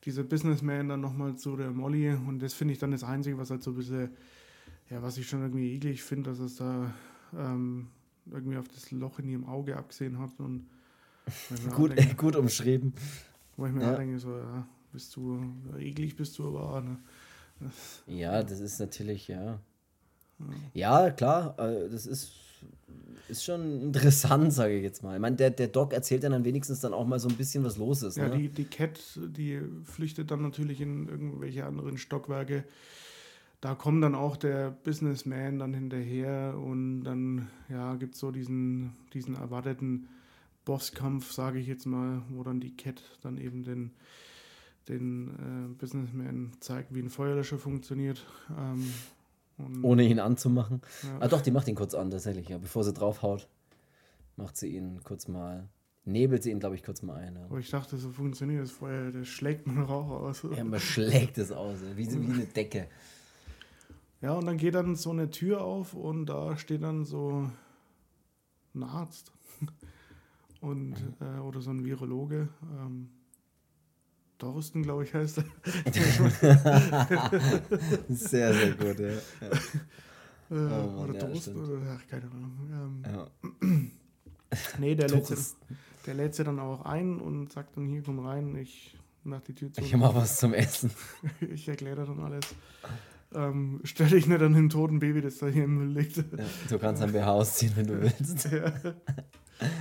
diese Businessman dann nochmal zu der Molly. Und das finde ich dann das Einzige, was halt so ein bisschen, ja, was ich schon irgendwie eklig finde, dass es da ähm, irgendwie auf das Loch in ihrem Auge abgesehen hat. Und Gut, denke, gut umschrieben. wo ich mir Ja. denke, so, ja, bist du, eklig bist du aber auch, ne? Ja, das ist natürlich, ja. Ja, klar, äh, das ist, ist schon interessant, sage ich jetzt mal. Ich meine, der, der Doc erzählt ja dann wenigstens dann auch mal so ein bisschen, was los ist. Ja, ne? die, die Cat, die flüchtet dann natürlich in irgendwelche anderen Stockwerke. Da kommt dann auch der Businessman dann hinterher und dann ja, gibt es so diesen, diesen erwarteten Bosskampf, sage ich jetzt mal, wo dann die Cat dann eben den, den äh, Businessman zeigt, wie ein Feuerlöscher funktioniert. Ähm, Ohne ihn anzumachen. ja. Ah, doch, die macht ihn kurz an, tatsächlich, ja. Bevor sie draufhaut, macht sie ihn kurz mal, nebelt sie ihn, glaube ich, kurz mal ein. Ja. Aber ich dachte, so funktioniert das Feuer, das schlägt man Rauch aus. Ja, man schlägt es aus, wie, wie eine Decke. Ja, und dann geht dann so eine Tür auf und da steht dann so ein Arzt und äh, oder so ein Virologe. Ähm, Dorsten, glaube ich, heißt er. Sehr, sehr gut, ja. Äh, Oh oder ja, Dorsten, oder ach, keine Ahnung. Ähm, ja. nee, der lädt, sie, Tourist. der lädt sie dann auch ein und sagt dann, hier, komm rein, ich mach die Tür zu. Ich mach was zum Essen. Ich erkläre dann alles. Ähm, stell dich nicht an den toten Baby, das da hier im Müll liegt. Ja, du kannst ein BH ausziehen, wenn du willst. ja.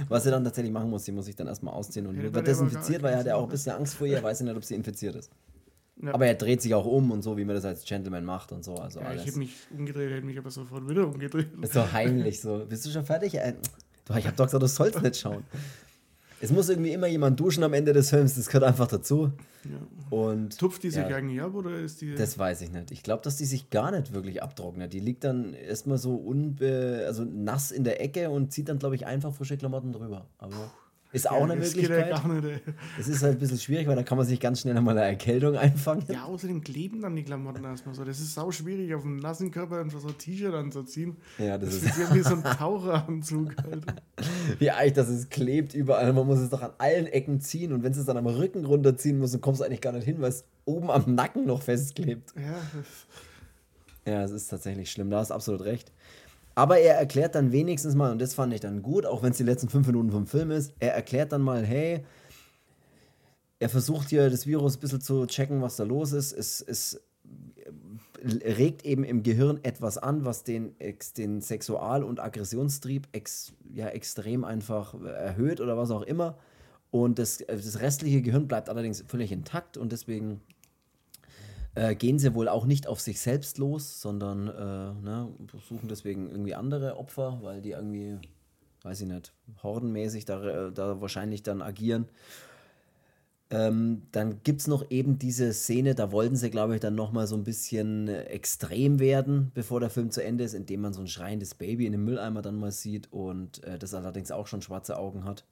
Was sie dann tatsächlich machen muss, sie muss sich dann erstmal ausziehen und Ja, wird desinfiziert, weil er hat ja auch ein bisschen Angst vor ihr, er weiß ja nicht, ob sie infiziert ist. Ja. Aber er dreht sich auch um und so, wie man das als Gentleman macht und so, also Ja, ich alles. hätte mich umgedreht, hätte mich aber sofort wieder umgedreht. Ist so heimlich so. Bist du schon fertig? Äh, du, ich hab doch gesagt, du sollst nicht schauen. Es muss irgendwie immer jemand duschen am Ende des Films, das gehört einfach dazu. Ja. Und Tupft die sich ja, eigentlich ab oder ist die. Das weiß ich nicht. Ich glaube, dass die sich gar nicht wirklich abtrocknet. Die liegt dann erstmal so unbe also nass in der Ecke und zieht dann, glaube ich, einfach frische Klamotten drüber. Aber ist auch Ja, eine das geht ja Möglichkeit. gar nicht, ey. Es ist halt ein bisschen schwierig, weil da kann man sich ganz schnell mal eine Erkältung einfangen. Ja, außerdem kleben dann die Klamotten erstmal so. Das ist sau schwierig, auf einem nassen Körper einfach so ein T-Shirt anzuziehen. Ja, das Das ist wie so ein Taucheranzug halt. wie eigentlich, dass es klebt überall. Man muss es doch an allen Ecken ziehen und wenn es dann am Rücken runterziehen muss, dann kommst du eigentlich gar nicht hin, weil es oben am Nacken noch festklebt. Ja, das, Ja, es ist tatsächlich schlimm, da hast du absolut recht. Aber er erklärt dann wenigstens mal, und das fand ich dann gut, auch wenn es die letzten fünf Minuten vom Film ist, er erklärt dann mal, hey, er versucht hier das Virus ein bisschen zu checken, was da los ist. Es, es regt eben im Gehirn etwas an, was den, den Sexual- und Aggressionstrieb ex, ja, extrem einfach erhöht oder was auch immer. Und das, das restliche Gehirn bleibt allerdings völlig intakt und deswegen äh, gehen sie wohl auch nicht auf sich selbst los, sondern äh, ne, suchen deswegen irgendwie andere Opfer, weil die irgendwie, weiß ich nicht, hordenmäßig da, da wahrscheinlich dann agieren. Ähm, dann gibt es noch eben diese Szene, da wollten sie, glaube ich, dann nochmal so ein bisschen äh, extrem werden, bevor der Film zu Ende ist, indem man so ein schreiendes Baby in dem Mülleimer dann mal sieht und äh, das allerdings auch schon schwarze Augen hat.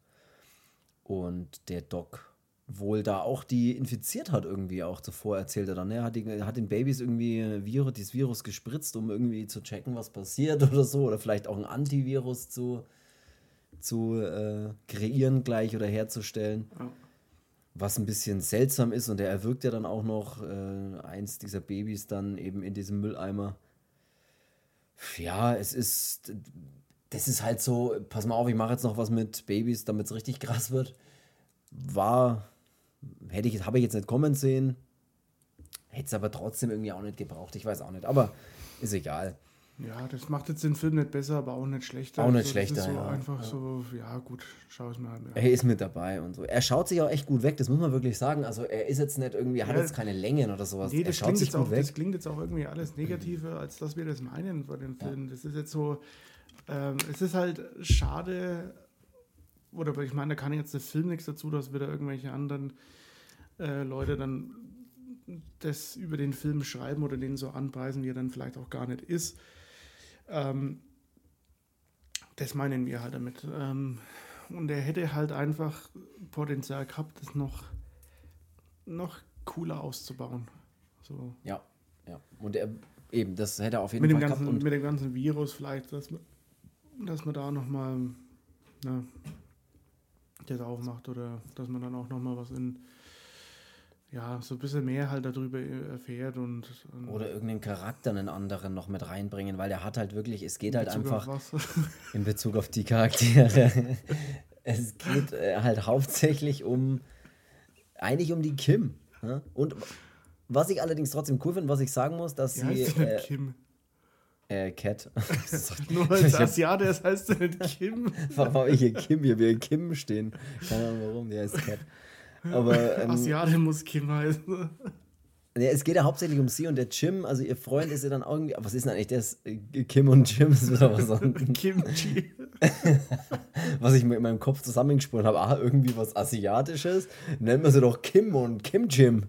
Und der Doc wohl da auch die infiziert hat irgendwie auch zuvor, erzählt er dann. Er hat, die, hat den Babys irgendwie äh, Virus, dieses Virus gespritzt, um irgendwie zu checken, was passiert oder so. Oder vielleicht auch ein Antivirus zu, zu äh, kreieren gleich oder herzustellen. Ja. Was ein bisschen seltsam ist und er erwürgt ja dann auch noch äh, eins dieser Babys dann eben in diesem Mülleimer. Ja, es ist. Das ist halt so, pass mal auf, ich mache jetzt noch was mit Babys, damit es richtig krass wird. War, hätte ich, habe ich jetzt nicht kommen sehen. Hätte es aber trotzdem irgendwie auch nicht gebraucht. Ich weiß auch nicht. Aber ist egal. ja, das macht jetzt den Film nicht besser, aber auch nicht schlechter. Auch nicht das schlechter, Ist so ja. einfach so, ja gut, schau es mir an. Ja. Er ist mit dabei und so. Er schaut sich auch echt gut weg, das muss man wirklich sagen. Also er ist jetzt nicht irgendwie, er hat Ja. jetzt keine Längen oder sowas. Nee, er das schaut klingt, jetzt gut auch, weg. das klingt jetzt auch irgendwie alles negativer, als dass wir das meinen bei den Filmen. Das ist jetzt so, ähm, es ist halt schade, oder ich meine, da kann jetzt der Film nichts dazu, dass wieder irgendwelche anderen äh, Leute dann das über den Film schreiben oder den so anpreisen, wie er dann vielleicht auch gar nicht ist. Ähm, das meinen wir halt damit. Ähm, und er hätte halt einfach Potenzial gehabt, das noch, noch cooler auszubauen. So. Ja, ja. Und er, eben, das hätte er auf jeden Mit dem, Fall ganzen, gehabt. Und mit dem ganzen Virus vielleicht, dass man, dass man da nochmal das auch macht oder dass man dann auch nochmal was in, ja, so ein bisschen mehr halt darüber erfährt und, und oder irgendeinen Charakter, einen anderen noch mit reinbringen, weil der hat halt wirklich, es geht halt einfach in Bezug auf die Charaktere. es geht äh, halt hauptsächlich um, eigentlich um die Kim. Ne? Und was ich allerdings trotzdem cool finde, was ich sagen muss, dass Wie sie, äh, Kim? Äh, Cat, Nur als Asiate, das heißt der nicht Kim. warum habe ich hier Kim hier, wir Kim stehen? Keine Ahnung warum, der ist Cat. Aber ähm, Asiate muss Kim heißen. Ja, es geht ja hauptsächlich um sie und der Jim, also ihr Freund ist ja dann irgendwie. Was ist denn eigentlich das? Äh, Kim und Jim, das wird aber so. Kimchi. was ich mir in meinem Kopf zusammengesponnen habe. Ah, irgendwie was Asiatisches. Nennen wir sie doch Kim und Kim Jim.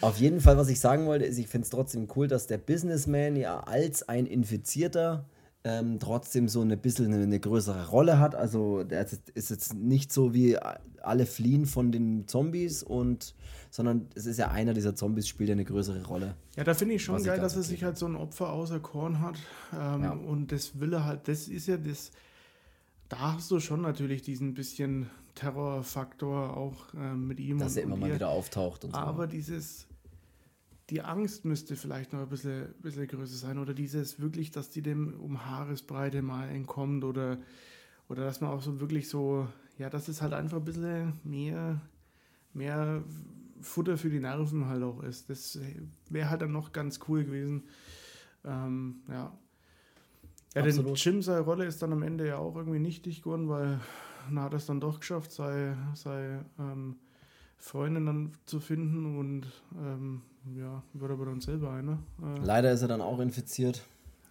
Auf jeden Fall, was ich sagen wollte, ist, ich finde es trotzdem cool, dass der Businessman ja als ein Infizierter ähm, trotzdem so eine bisschen eine, eine größere Rolle hat. Also der ist jetzt nicht so wie alle fliehen von den Zombies und sondern es ist ja einer dieser Zombies, spielt ja eine größere Rolle. Ja, da finde ich schon ich geil, ganz dass er sich halt so ein Opfer auserkoren hat. Ähm, Ja. Und das will er halt, das ist ja das, da hast du schon natürlich diesen bisschen Terrorfaktor auch ähm, mit ihm. Dass er immer und mal ihr. wieder auftaucht und so. Aber dieses, die Angst müsste vielleicht noch ein bisschen, bisschen größer sein oder dieses wirklich, dass die dem um Haaresbreite mal entkommt oder, oder dass man auch so wirklich so, ja, dass es halt einfach ein bisschen mehr, mehr Futter für die Nerven halt auch ist. Das wäre halt dann noch ganz cool gewesen. Ähm, ja. Ja, denn Absolut. Jim, seine Rolle ist dann am Ende ja auch irgendwie nichtig geworden, weil na, hat es dann doch geschafft, sei, sei ähm, Freundin dann zu finden und ähm, ja, wird aber dann selber eine. Äh, Leider ist er dann auch infiziert.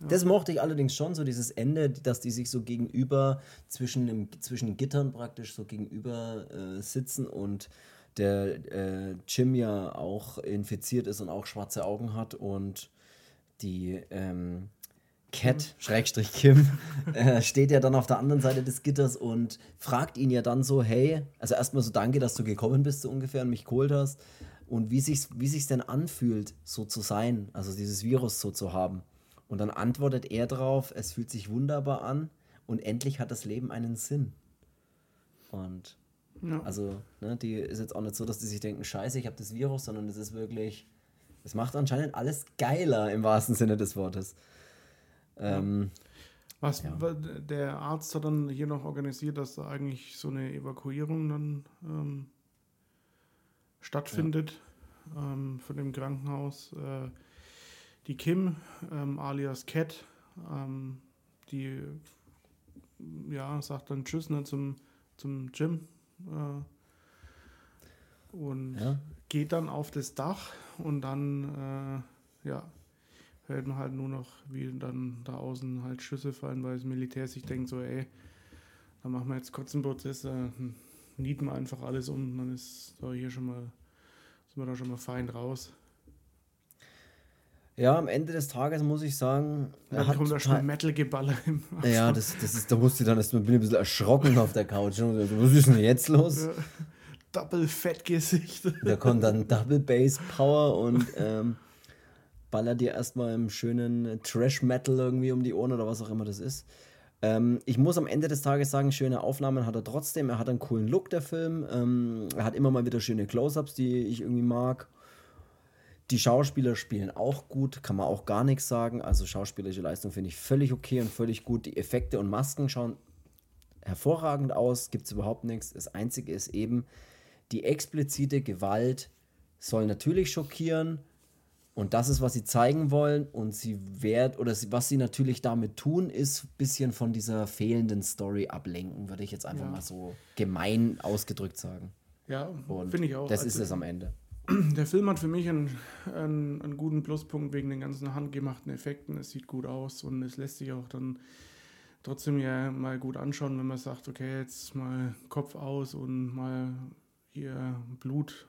Das mochte ich allerdings schon, so dieses Ende, dass die sich so gegenüber zwischen, dem, zwischen Gittern praktisch so gegenüber äh, sitzen und der äh, Jim ja auch infiziert ist und auch schwarze Augen hat und die ähm, Cat, Schrägstrich Kim, äh, steht ja dann auf der anderen Seite des Gitters und fragt ihn ja dann so, hey, also erstmal so danke, dass du gekommen bist, so ungefähr, und mich geholt hast. Und wie sich's, wie sich's denn anfühlt, so zu sein, also dieses Virus so zu haben. Und dann antwortet er drauf, es fühlt sich wunderbar an und endlich hat das Leben einen Sinn. Und ja. also, ne, die ist jetzt auch nicht so, dass die sich denken, scheiße, ich habe das Virus, sondern es ist wirklich, es macht anscheinend alles geiler im wahrsten Sinne des Wortes. Ähm, Was ja. der Arzt hat dann hier noch organisiert, dass da eigentlich so eine Evakuierung dann ähm, stattfindet ja. ähm, von dem Krankenhaus. Äh, die Kim, ähm, alias Cat, ähm, die ja, sagt dann Tschüss ne, zum, zum Jim äh, und ja. geht dann auf das Dach und dann äh, ja, man halt nur noch, wie dann da außen halt Schüsse fallen, weil das Militär sich denkt so, ey, da machen wir jetzt kurz einen Prozess, da nieten wir einfach alles um, dann ist da hier schon mal, sind wir da schon mal fein raus. Ja, am Ende des Tages muss ich sagen. Dann kommt da schon Metal-Geballer im Abstand. Ja, das, das ist, da musste ich dann erstmal bin ich ein bisschen erschrocken auf der Couch. Was ist denn jetzt los? Ja. Double Fettgesicht. Da kommt dann Double Bass Power und ähm, ballert dir erstmal im schönen Trash-Metal irgendwie um die Ohren oder was auch immer das ist. Ähm, ich muss am Ende des Tages sagen, schöne Aufnahmen hat er trotzdem. Er hat einen coolen Look, der Film. Ähm, er hat immer mal wieder schöne Close-Ups, die ich irgendwie mag. Die Schauspieler spielen auch gut, kann man auch gar nichts sagen. Also schauspielerische Leistung finde ich völlig okay und völlig gut. Die Effekte und Masken schauen hervorragend aus, gibt es überhaupt nichts. Das Einzige ist eben, die explizite Gewalt soll natürlich schockieren, und das ist, was sie zeigen wollen. Und sie werden, oder sie, was sie natürlich damit tun, ist ein bisschen von dieser fehlenden Story ablenken, würde ich jetzt einfach ja. mal so gemein ausgedrückt sagen. Ja, finde ich auch. Das also, ist es am Ende. Der Film hat für mich einen, einen, einen, guten Pluspunkt wegen den ganzen handgemachten Effekten. Es sieht gut aus und es lässt sich auch dann trotzdem ja mal gut anschauen, wenn man sagt, okay, jetzt mal Kopf aus und mal hier Blut.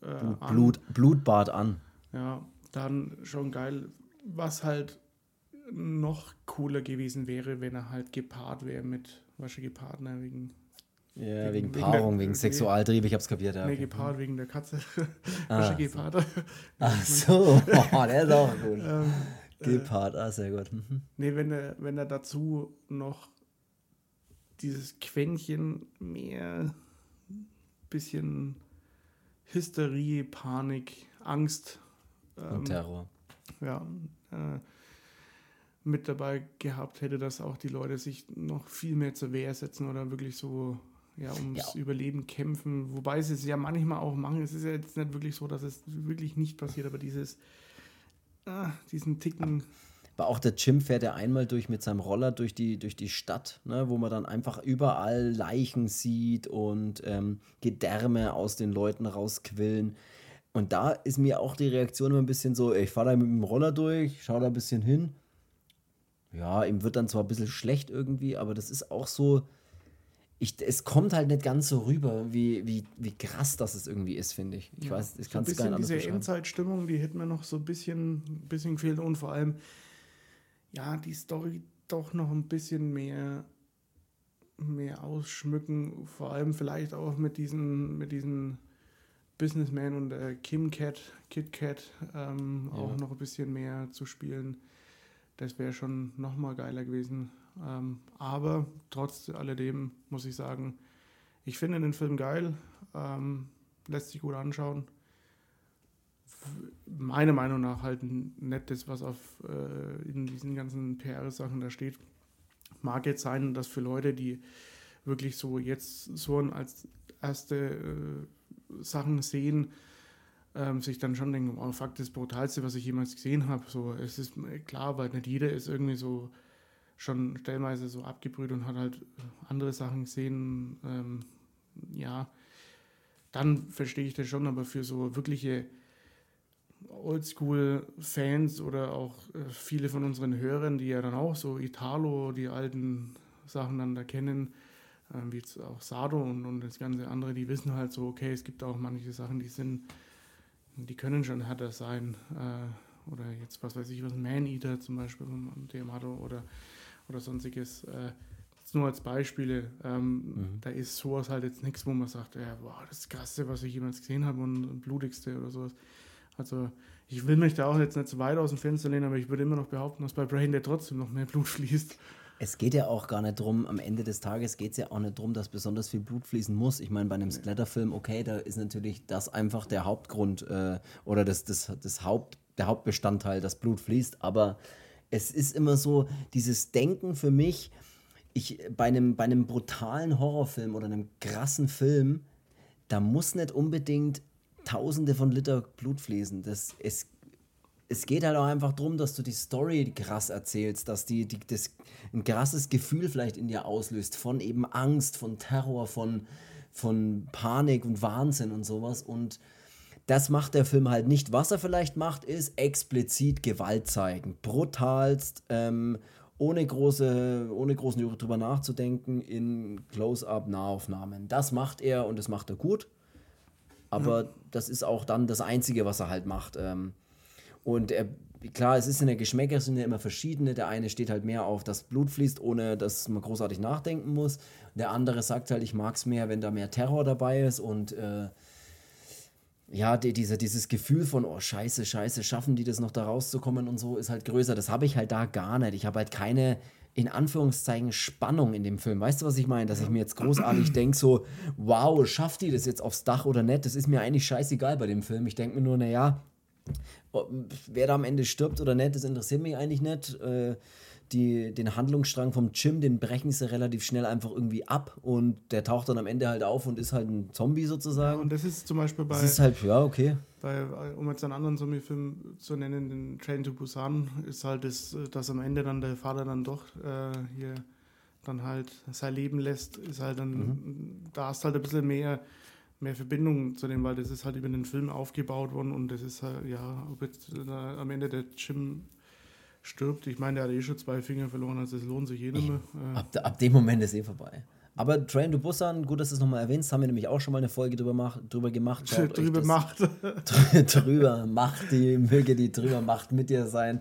Äh, Blut, Blutbad an. Ja, dann schon geil. Was halt noch cooler gewesen wäre, wenn er halt gepaart wäre mit, was gepaart, ne, wegen. Ja, wegen, wegen Paarung, wegen, der, Sexualtrieb, ich hab's kapiert, ja. Nee, gepaart wegen der Katze. Ah, gepaart. So. Ach so, oh, der ist auch gut. ähm, äh, gepaart, ah, sehr gut. Mhm. Nee, wenn er, wenn er dazu noch dieses Quäntchen mehr bisschen Hysterie, Panik, Angst ähm, und Terror. Ja, äh, mit dabei gehabt hätte, dass auch die Leute sich noch viel mehr zur Wehr setzen oder wirklich so ja, ums ja. Überleben kämpfen. Wobei sie es ja manchmal auch machen. Es ist ja jetzt nicht wirklich so, dass es wirklich nicht passiert, aber dieses, äh, diesen Ticken. Aber auch der Jim fährt ja einmal durch mit seinem Roller durch die, durch die Stadt, ne, wo man dann einfach überall Leichen sieht und ähm, Gedärme aus den Leuten rausquillen. Und da ist mir auch die Reaktion immer ein bisschen so, ich fahre da mit dem Roller durch, schaue da ein bisschen hin. Ja, ihm wird dann zwar ein bisschen schlecht irgendwie, aber das ist auch so, ich, es kommt halt nicht ganz so rüber, wie, wie, wie krass das es irgendwie ist, finde ich. Ich ja, weiß, ich kann es gar nicht anders Diese Endzeitstimmung, die hätte mir noch so ein bisschen, bisschen gefehlt und vor allem, ja, die Story doch noch ein bisschen mehr, mehr ausschmücken, vor allem vielleicht auch mit diesen, mit diesen Businessman und äh, Kim Cat, Kit Kat ähm, ja. auch noch ein bisschen mehr zu spielen. Das wäre schon nochmal geiler gewesen. Ähm, aber trotz alledem muss ich sagen, ich finde den Film geil, ähm, lässt sich gut anschauen. Meiner Meinung nach halt nicht das, was auf, äh, in diesen ganzen PR-Sachen da steht. Mag jetzt sein, dass für Leute, die wirklich so jetzt so als erste äh, Sachen sehen, ähm, sich dann schon denken, oh fuck, das Brutalste, was ich jemals gesehen habe. So, es ist klar, weil nicht jeder ist irgendwie so schon stellenweise so abgebrüht und hat halt andere Sachen gesehen. Ähm, ja, dann verstehe ich das schon, aber für so wirkliche Oldschool-Fans oder auch äh, viele von unseren Hörern, die ja dann auch so Italo, die alten Sachen dann da kennen, wie jetzt auch Sado und, und das ganze andere, die wissen halt so, okay, es gibt auch manche Sachen, die sind, die können schon härter sein. Äh, oder jetzt, was weiß ich, was Man-Eater zum Beispiel vom Diamato oder, oder sonstiges. Äh, nur als Beispiele. Ähm, mhm. Da ist sowas halt jetzt nichts, wo man sagt, ja, wow, das Krasse, was ich jemals gesehen habe und blutigste oder sowas. Also ich will mich da auch jetzt nicht zu weit aus dem Fenster lehnen, aber ich würde immer noch behaupten, dass bei Brain Dead trotzdem noch mehr Blut fließt. Es geht ja auch gar nicht drum, am Ende des Tages geht es ja auch nicht drum, dass besonders viel Blut fließen muss. Ich meine, bei einem Splatterfilm, okay, da ist natürlich das einfach der Hauptgrund äh, oder das, das, das Haupt, der Hauptbestandteil, dass Blut fließt. Aber es ist immer so, dieses Denken für mich, ich, bei, einem, bei einem brutalen Horrorfilm oder einem krassen Film, da muss nicht unbedingt Tausende von Liter Blut fließen. Das, es, es geht halt auch einfach darum, dass du die Story krass erzählst, dass die, die, das ein krasses Gefühl vielleicht in dir auslöst, von eben Angst, von Terror, von, von Panik und Wahnsinn und sowas. Und das macht der Film halt nicht. Was er vielleicht macht, ist explizit Gewalt zeigen. Brutalst, ähm, ohne, große, ohne großen drüber nachzudenken, in Close-up-Nahaufnahmen. Das macht er und das macht er gut. Aber ja. das ist auch dann das Einzige, was er halt macht. Ähm, und er, klar, es ist in der Geschmäcker sind ja immer verschiedene. Der eine steht halt mehr auf, dass Blut fließt, ohne dass man großartig nachdenken muss. Der andere sagt halt, ich mag es mehr, wenn da mehr Terror dabei ist und äh, ja, die, diese, dieses Gefühl von, oh scheiße, scheiße, schaffen die das noch da rauszukommen und so, ist halt größer. Das habe ich halt da gar nicht. Ich habe halt keine, in Anführungszeichen, Spannung in dem Film. Weißt du, was ich meine? Dass ich mir jetzt großartig denke, so, wow, schafft die das jetzt aufs Dach oder nicht? Das ist mir eigentlich scheißegal bei dem Film. Ich denke mir nur, naja, wer da am Ende stirbt oder nicht, das interessiert mich eigentlich nicht. Äh, die, den Handlungsstrang vom Jim, den brechen sie relativ schnell einfach irgendwie ab und der taucht dann am Ende halt auf und ist halt ein Zombie sozusagen. Ja, und das ist zum Beispiel bei. Das ist halt, ja, okay. Bei, um jetzt einen anderen Zombie-Film zu nennen, den Train to Busan, ist halt das, dass am Ende dann der Vater dann doch äh, hier dann halt sein Leben lässt, ist halt dann, mhm. da hast halt ein bisschen mehr, mehr Verbindung zu dem, weil das ist halt über den Film aufgebaut worden und das ist halt, ja, ob jetzt äh, am Ende der Jim stirbt. Ich meine, der hat eh schon zwei Finger verloren, also es lohnt sich eh nicht mehr. Äh. Ab, ab dem Moment ist eh vorbei. Aber Train to Busan, gut, dass du es nochmal erwähnst, haben wir nämlich auch schon mal eine Folge drüber, mach, drüber gemacht. Schaut drüber macht. drüber macht, die möge die drüber macht mit dir sein.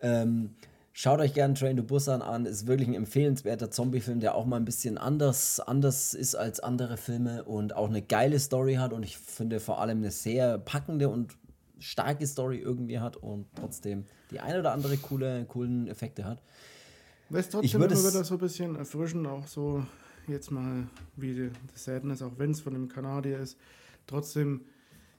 Ähm, schaut euch gerne Train to Busan an, ist wirklich ein empfehlenswerter Zombie-Film, der auch mal ein bisschen anders, anders ist als andere Filme und auch eine geile Story hat und ich finde vor allem eine sehr packende und starke Story irgendwie hat und trotzdem die ein oder andere coole, coolen Effekte hat. Weißt trotzdem immer wieder so ein bisschen erfrischen, auch so jetzt mal wie das Sadness, auch wenn es von dem Kanadier ist, trotzdem,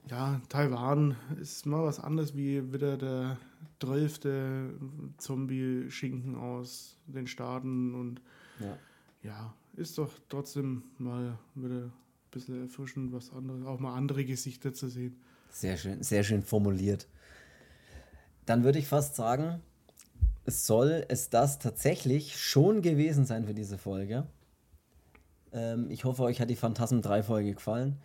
ja, Taiwan ist mal was anderes wie wieder der zwölfte Zombie-Schinken aus den Staaten und ja. ja, ist doch trotzdem mal wieder ein bisschen erfrischend, was anderes, auch mal andere Gesichter zu sehen. Sehr schön, sehr schön formuliert. Dann würde ich fast sagen, soll es das tatsächlich schon gewesen sein für diese Folge. Ähm, ich hoffe, euch hat die Phantasm 3 Folge gefallen.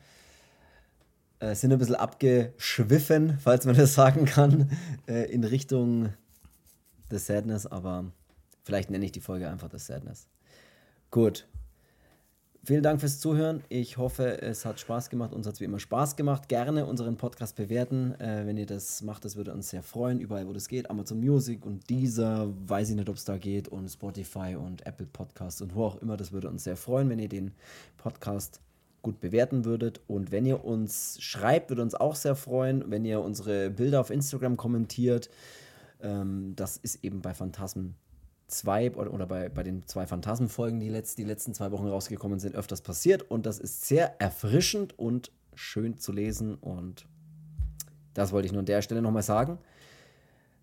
Äh, sind ein bisschen abgeschwiffen, falls man das sagen kann, äh, in Richtung The Sadness, aber vielleicht nenne ich die Folge einfach The Sadness. Gut, Vielen Dank fürs Zuhören. Ich hoffe, es hat Spaß gemacht. Uns hat es wie immer Spaß gemacht. Gerne unseren Podcast bewerten. Äh, wenn ihr das macht, das würde uns sehr freuen. Überall, wo das geht. Amazon Music und dieser, weiß ich nicht, ob es da geht. Und Spotify und Apple Podcasts und wo auch immer. Das würde uns sehr freuen, wenn ihr den Podcast gut bewerten würdet. Und wenn ihr uns schreibt, würde uns auch sehr freuen. Wenn ihr unsere Bilder auf Instagram kommentiert. Ähm, das ist eben bei Phantasmen zwei oder, oder bei, bei den zwei Phantasmenfolgen, die letzt, die letzten zwei Wochen rausgekommen sind, öfters passiert. Und das ist sehr erfrischend und schön zu lesen. Und das wollte ich nur an der Stelle nochmal sagen.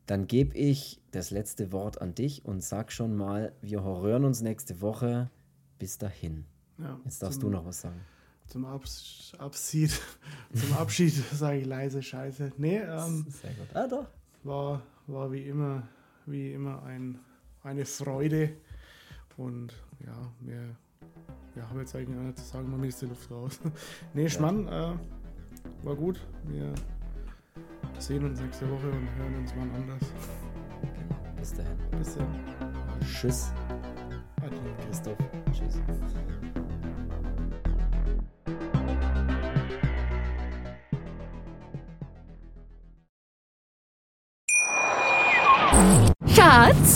Dann gebe ich das letzte Wort an dich und sag schon mal, wir hören uns nächste Woche. Bis dahin. Ja, Jetzt darfst du noch was sagen. Zum Abs Abschied, zum Abschied sage ich leise Scheiße. Nee, ähm, Sehr gut. Ah, doch. War, war wie immer, wie immer ein eine Freude. Und ja, mehr ja, habe jetzt eigentlich nicht zu sagen, man ist die Luft raus. nee, Schmann, äh, war gut. Wir sehen uns nächste Woche und hören uns mal anders. Genau. Bis dahin. Bis dann. Tschüss, Adieu. Christoph. Tschüss.